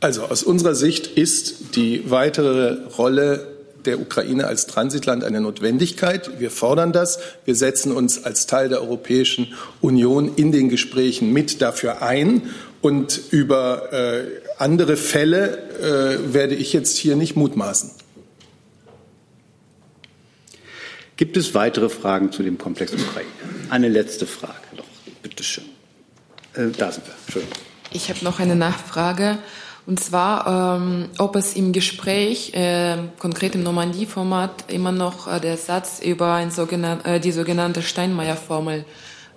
Also aus unserer Sicht ist die weitere Rolle der Ukraine als Transitland eine Notwendigkeit. Wir fordern das. Wir setzen uns als Teil der Europäischen Union in den Gesprächen mit dafür ein. Und über äh, andere Fälle äh, werde ich jetzt hier nicht mutmaßen. Gibt es weitere Fragen zu dem Komplex Ukraine? Eine letzte Frage noch, bitte schön. Äh, da sind wir. Schön. Ich habe noch eine Nachfrage. Und zwar, ähm, ob es im Gespräch, äh, konkret im Normandie-Format, immer noch äh, der Satz über ein sogenannt, äh, die sogenannte Steinmeier-Formel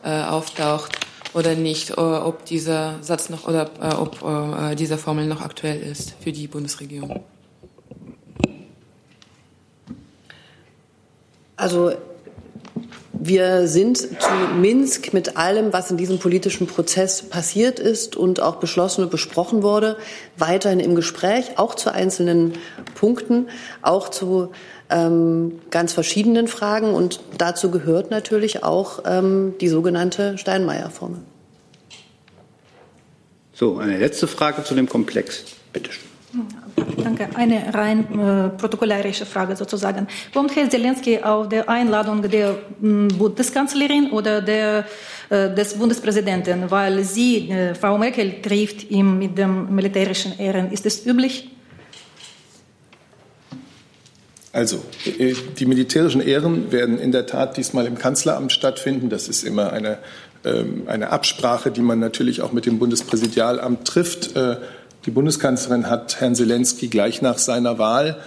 äh, auftaucht oder nicht, äh, ob dieser Satz noch oder äh, ob diese Formel noch aktuell ist für die Bundesregierung. Also wir sind zu Minsk mit allem, was in diesem politischen Prozess passiert ist und auch beschlossen und besprochen wurde, weiterhin im Gespräch, auch zu einzelnen Punkten, auch zu ähm, ganz verschiedenen Fragen. Und dazu gehört natürlich auch ähm, die sogenannte Steinmeier-Formel. So, eine letzte Frage zu dem Komplex. Bitte schön. Danke. Eine rein äh, protokollarische Frage sozusagen. Kommt Herr Zelensky auf der Einladung der äh, Bundeskanzlerin oder der, äh, des Bundespräsidenten? Weil sie, äh, Frau Merkel, trifft ihn mit dem militärischen Ehren. Ist es üblich? Also, äh, die militärischen Ehren werden in der Tat diesmal im Kanzleramt stattfinden. Das ist immer eine, ähm, eine Absprache, die man natürlich auch mit dem Bundespräsidialamt trifft. Die Bundeskanzlerin hat Herrn Zelensky gleich nach seiner Wahl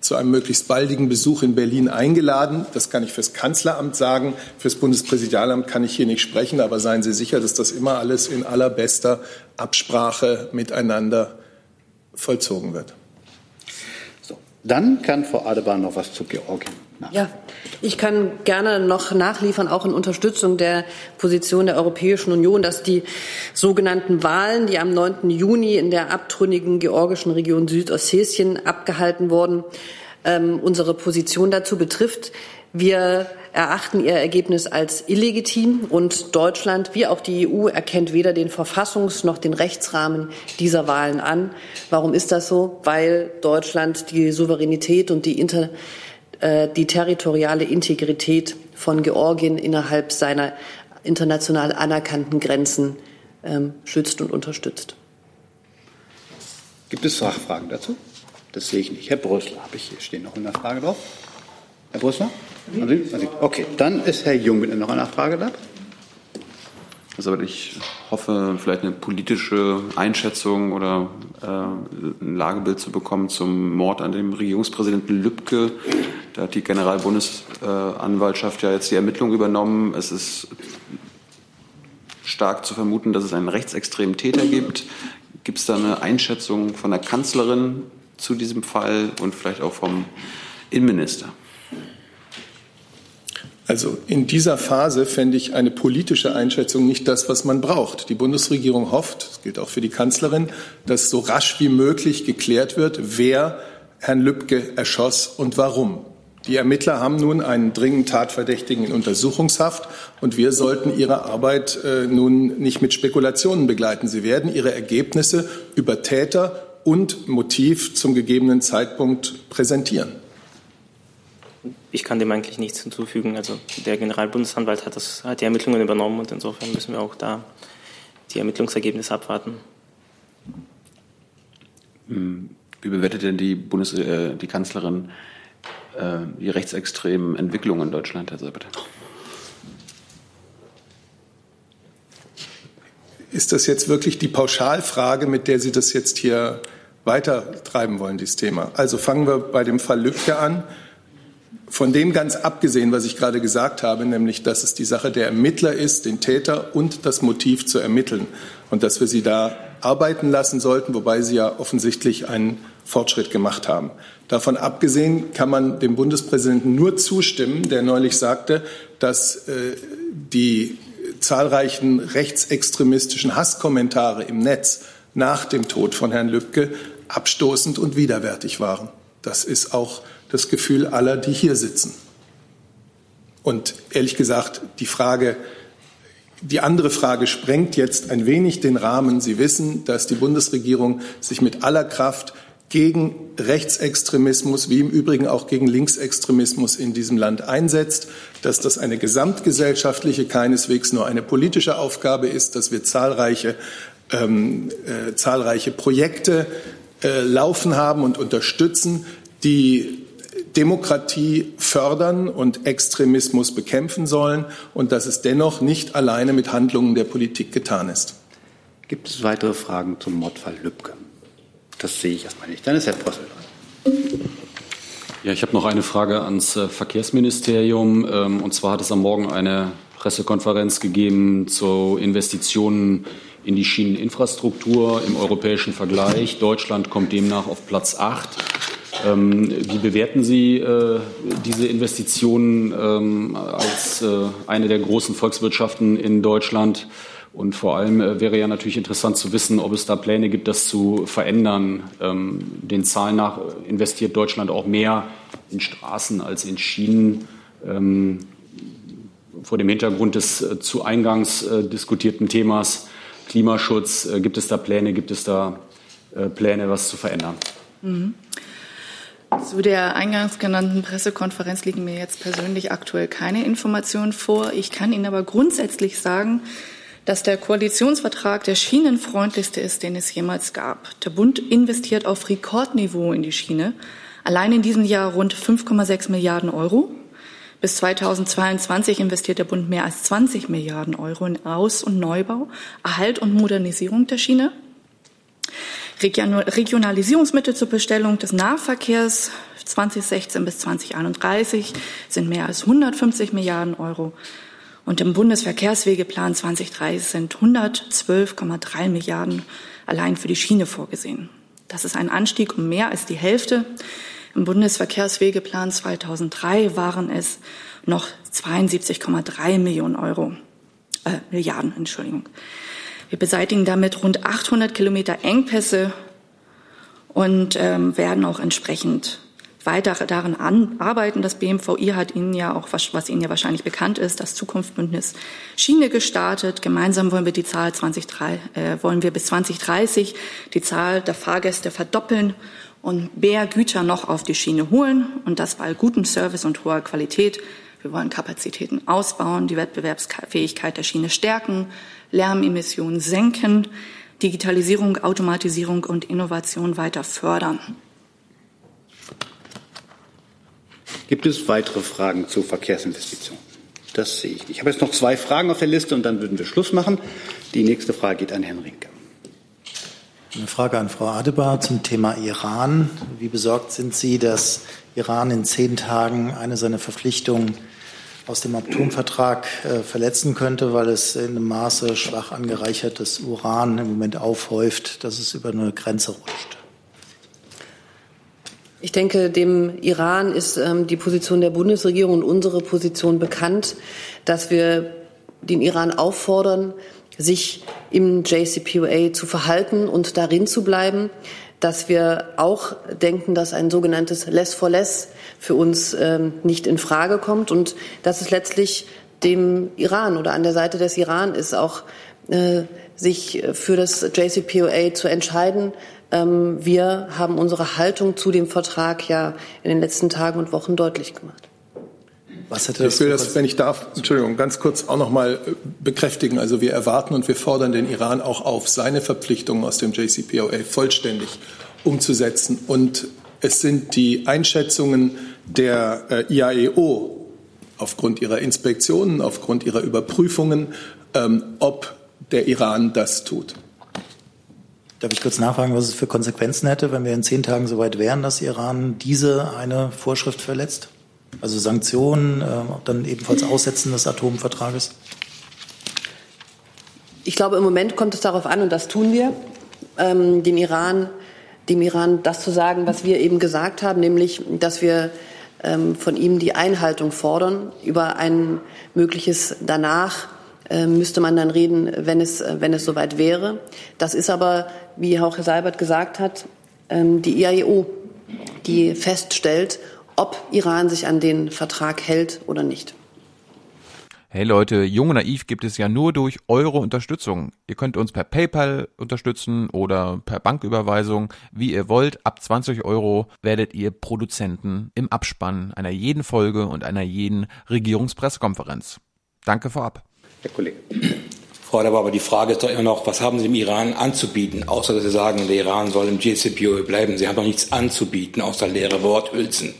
zu einem möglichst baldigen Besuch in Berlin eingeladen. Das kann ich fürs Kanzleramt sagen. Fürs Bundespräsidialamt kann ich hier nicht sprechen, aber seien Sie sicher, dass das immer alles in allerbester Absprache miteinander vollzogen wird. So, dann kann Frau Adebar noch was zu Georgien ja, ich kann gerne noch nachliefern, auch in Unterstützung der Position der Europäischen Union, dass die sogenannten Wahlen, die am 9. Juni in der abtrünnigen georgischen Region Südossetien abgehalten wurden, ähm, unsere Position dazu betrifft. Wir erachten ihr Ergebnis als illegitim und Deutschland wie auch die EU erkennt weder den Verfassungs- noch den Rechtsrahmen dieser Wahlen an. Warum ist das so? Weil Deutschland die Souveränität und die Inter die territoriale Integrität von Georgien innerhalb seiner international anerkannten Grenzen ähm, schützt und unterstützt. Gibt es Fachfragen dazu? Das sehe ich nicht. Herr Brüssler, habe ich hier stehen noch eine Frage drauf? Herr Brüssler? Okay, dann ist Herr Jung mit noch einer Frage da. Also ich hoffe, vielleicht eine politische Einschätzung oder äh, ein Lagebild zu bekommen zum Mord an dem Regierungspräsidenten Lübcke. Da hat die Generalbundesanwaltschaft ja jetzt die Ermittlung übernommen. Es ist stark zu vermuten, dass es einen rechtsextremen Täter gibt. Gibt es da eine Einschätzung von der Kanzlerin zu diesem Fall und vielleicht auch vom Innenminister? Also in dieser Phase fände ich eine politische Einschätzung nicht das, was man braucht. Die Bundesregierung hofft, das gilt auch für die Kanzlerin, dass so rasch wie möglich geklärt wird, wer Herrn Lübcke erschoss und warum. Die Ermittler haben nun einen dringend Tatverdächtigen in Untersuchungshaft und wir sollten ihre Arbeit äh, nun nicht mit Spekulationen begleiten. Sie werden ihre Ergebnisse über Täter und Motiv zum gegebenen Zeitpunkt präsentieren. Ich kann dem eigentlich nichts hinzufügen. Also der Generalbundesanwalt hat, das, hat die Ermittlungen übernommen und insofern müssen wir auch da die Ermittlungsergebnisse abwarten. Wie bewertet denn die, Bundes äh, die Kanzlerin äh, die rechtsextremen Entwicklungen in Deutschland, Herr Seibert? Ist das jetzt wirklich die Pauschalfrage, mit der Sie das jetzt hier weitertreiben wollen, dieses Thema? Also fangen wir bei dem Fall Lübcke an. Von dem ganz abgesehen, was ich gerade gesagt habe, nämlich, dass es die Sache der Ermittler ist, den Täter und das Motiv zu ermitteln und dass wir sie da arbeiten lassen sollten, wobei sie ja offensichtlich einen Fortschritt gemacht haben. Davon abgesehen kann man dem Bundespräsidenten nur zustimmen, der neulich sagte, dass äh, die zahlreichen rechtsextremistischen Hasskommentare im Netz nach dem Tod von Herrn Lübcke abstoßend und widerwärtig waren. Das ist auch das Gefühl aller, die hier sitzen. Und ehrlich gesagt, die Frage, die andere Frage sprengt jetzt ein wenig den Rahmen. Sie wissen, dass die Bundesregierung sich mit aller Kraft gegen Rechtsextremismus, wie im Übrigen auch gegen Linksextremismus in diesem Land einsetzt, dass das eine gesamtgesellschaftliche, keineswegs nur eine politische Aufgabe ist, dass wir zahlreiche, ähm, äh, zahlreiche Projekte äh, laufen haben und unterstützen, die Demokratie fördern und Extremismus bekämpfen sollen und dass es dennoch nicht alleine mit Handlungen der Politik getan ist. Gibt es weitere Fragen zum Mordfall Lübcke? Das sehe ich erstmal nicht. Dann ist Herr Brössel dran. Ja, ich habe noch eine Frage ans äh, Verkehrsministerium. Ähm, und zwar hat es am Morgen eine Pressekonferenz gegeben zu Investitionen in die Schieneninfrastruktur im europäischen Vergleich. Deutschland kommt demnach auf Platz 8. Ähm, wie bewerten Sie äh, diese Investitionen ähm, als äh, eine der großen Volkswirtschaften in Deutschland? Und vor allem äh, wäre ja natürlich interessant zu wissen, ob es da Pläne gibt, das zu verändern. Ähm, den Zahlen nach investiert Deutschland auch mehr in Straßen als in Schienen. Vor dem Hintergrund des zu eingangs diskutierten Themas Klimaschutz, gibt es da Pläne, gibt es da Pläne, was zu verändern? Mhm. Zu der eingangs genannten Pressekonferenz liegen mir jetzt persönlich aktuell keine Informationen vor. Ich kann Ihnen aber grundsätzlich sagen, dass der Koalitionsvertrag der schienenfreundlichste ist, den es jemals gab. Der Bund investiert auf Rekordniveau in die Schiene. Allein in diesem Jahr rund 5,6 Milliarden Euro. Bis 2022 investiert der Bund mehr als 20 Milliarden Euro in Aus- und Neubau, Erhalt und Modernisierung der Schiene. Regionalisierungsmittel zur Bestellung des Nahverkehrs 2016 bis 2031 sind mehr als 150 Milliarden Euro. Und im Bundesverkehrswegeplan 2030 sind 112,3 Milliarden allein für die Schiene vorgesehen. Das ist ein Anstieg um mehr als die Hälfte. Im Bundesverkehrswegeplan 2003 waren es noch 72,3 Millionen Euro, äh, Milliarden, Entschuldigung. Wir beseitigen damit rund 800 Kilometer Engpässe und ähm, werden auch entsprechend weiter daran an, arbeiten. Das BMVI hat Ihnen ja auch, was, was Ihnen ja wahrscheinlich bekannt ist, das Zukunftsbündnis Schiene gestartet. Gemeinsam wollen wir die Zahl 2030, äh, wollen wir bis 2030 die Zahl der Fahrgäste verdoppeln und mehr Güter noch auf die Schiene holen und das bei gutem Service und hoher Qualität. Wir wollen Kapazitäten ausbauen, die Wettbewerbsfähigkeit der Schiene stärken, Lärmemissionen senken, Digitalisierung, Automatisierung und Innovation weiter fördern. Gibt es weitere Fragen zu Verkehrsinvestitionen? Das sehe ich nicht. Ich habe jetzt noch zwei Fragen auf der Liste und dann würden wir Schluss machen. Die nächste Frage geht an Herrn Rinke. Eine Frage an Frau Adebar zum Thema Iran. Wie besorgt sind Sie, dass Iran in zehn Tagen eine seiner Verpflichtungen aus dem Atomvertrag äh, verletzen könnte, weil es in einem Maße schwach angereichertes Uran im Moment aufhäuft, dass es über eine Grenze rutscht. Ich denke, dem Iran ist ähm, die Position der Bundesregierung und unsere Position bekannt, dass wir den Iran auffordern, sich im JCPOA zu verhalten und darin zu bleiben, dass wir auch denken, dass ein sogenanntes Less for Less für uns ähm, nicht in Frage kommt und dass es letztlich dem Iran oder an der Seite des Iran ist, auch äh, sich für das JCPOA zu entscheiden. Ähm, wir haben unsere Haltung zu dem Vertrag ja in den letzten Tagen und Wochen deutlich gemacht. Was hätte ich will das, wenn ich darf, Entschuldigung, ganz kurz auch noch mal äh, bekräftigen. Also wir erwarten und wir fordern den Iran auch auf, seine Verpflichtungen aus dem JCPOA vollständig umzusetzen. Und es sind die Einschätzungen der äh, IAEO aufgrund ihrer Inspektionen, aufgrund ihrer Überprüfungen, ähm, ob der Iran das tut. Darf ich kurz nachfragen, was es für Konsequenzen hätte, wenn wir in zehn Tagen so weit wären, dass Iran diese eine Vorschrift verletzt? Also Sanktionen, äh, dann ebenfalls Aussetzen des Atomvertrages? Ich glaube, im Moment kommt es darauf an, und das tun wir, ähm, den Iran, dem Iran das zu sagen, was wir eben gesagt haben, nämlich, dass wir ähm, von ihm die Einhaltung fordern. Über ein mögliches danach äh, müsste man dann reden, wenn es, wenn es soweit wäre. Das ist aber, wie Herr Seibert gesagt hat, ähm, die IAEO, die feststellt, ob Iran sich an den Vertrag hält oder nicht. Hey Leute, Jung und Naiv gibt es ja nur durch eure Unterstützung. Ihr könnt uns per PayPal unterstützen oder per Banküberweisung, wie ihr wollt. Ab 20 Euro werdet ihr Produzenten im Abspann einer jeden Folge und einer jeden Regierungspressekonferenz. Danke vorab. Herr Kollege. Frau Adaba, aber die Frage ist doch immer noch, was haben Sie dem Iran anzubieten, außer dass Sie sagen, der Iran soll im JCPOA bleiben. Sie haben doch nichts anzubieten, außer leere Worthülsen.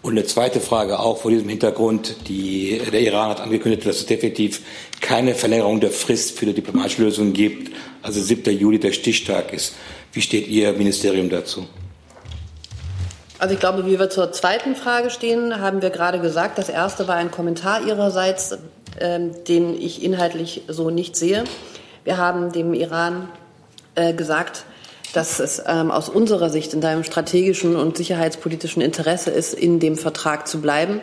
Und eine zweite Frage auch vor diesem Hintergrund. Die, der Iran hat angekündigt, dass es definitiv keine Verlängerung der Frist für die diplomatische Lösung gibt. Also 7. Juli der Stichtag ist. Wie steht Ihr Ministerium dazu? Also ich glaube, wie wir zur zweiten Frage stehen, haben wir gerade gesagt. Das erste war ein Kommentar Ihrerseits, ähm, den ich inhaltlich so nicht sehe. Wir haben dem Iran äh, gesagt, dass es ähm, aus unserer Sicht in deinem strategischen und sicherheitspolitischen Interesse ist, in dem Vertrag zu bleiben.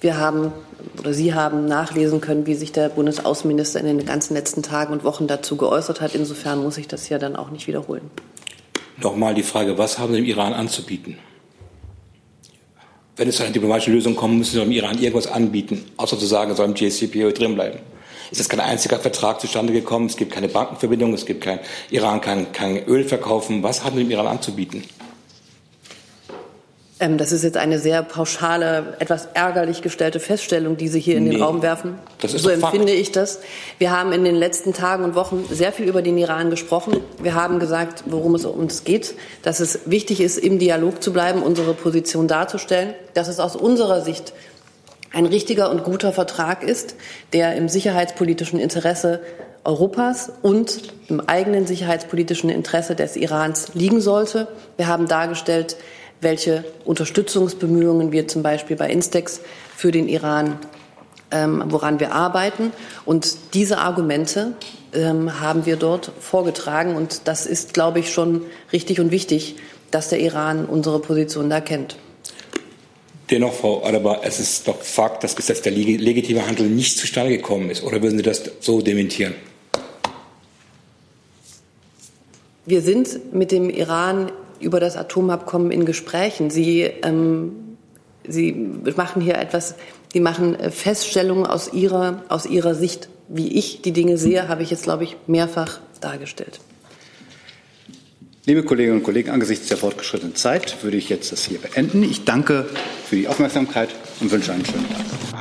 Wir haben oder Sie haben nachlesen können, wie sich der Bundesaußenminister in den ganzen letzten Tagen und Wochen dazu geäußert hat. Insofern muss ich das ja dann auch nicht wiederholen. Nochmal die Frage, was haben Sie dem Iran anzubieten? Wenn es zu einer diplomatischen Lösung kommt, müssen Sie dem Iran irgendwas anbieten, außer zu sagen, soll im JCPOA drinbleiben. Es ist kein einziger Vertrag zustande gekommen. Es gibt keine Bankenverbindung. Es gibt kein Iran kann kein Öl verkaufen. Was haben Sie dem Iran anzubieten? Ähm, das ist jetzt eine sehr pauschale, etwas ärgerlich gestellte Feststellung, die Sie hier in nee, den Raum werfen. Das ist so empfinde Fakt. ich das. Wir haben in den letzten Tagen und Wochen sehr viel über den Iran gesprochen. Wir haben gesagt, worum es uns geht, dass es wichtig ist, im Dialog zu bleiben, unsere Position darzustellen, dass es aus unserer Sicht ein richtiger und guter Vertrag ist, der im sicherheitspolitischen Interesse Europas und im eigenen sicherheitspolitischen Interesse des Irans liegen sollte. Wir haben dargestellt, welche Unterstützungsbemühungen wir zum Beispiel bei Instex für den Iran, ähm, woran wir arbeiten. Und diese Argumente ähm, haben wir dort vorgetragen. Und das ist, glaube ich, schon richtig und wichtig, dass der Iran unsere Position da kennt. Dennoch, Frau Adaba, es ist doch Fakt, dass bis jetzt der legitime Handel nicht zustande gekommen ist. Oder würden Sie das so dementieren? Wir sind mit dem Iran über das Atomabkommen in Gesprächen. Sie, ähm, Sie machen hier etwas, Sie machen äh, Feststellungen aus Ihrer, aus Ihrer Sicht. Wie ich die Dinge sehe, habe ich jetzt, glaube ich, mehrfach dargestellt. Liebe Kolleginnen und Kollegen, angesichts der fortgeschrittenen Zeit würde ich jetzt das hier beenden. Ich danke für die Aufmerksamkeit und wünsche einen schönen Tag.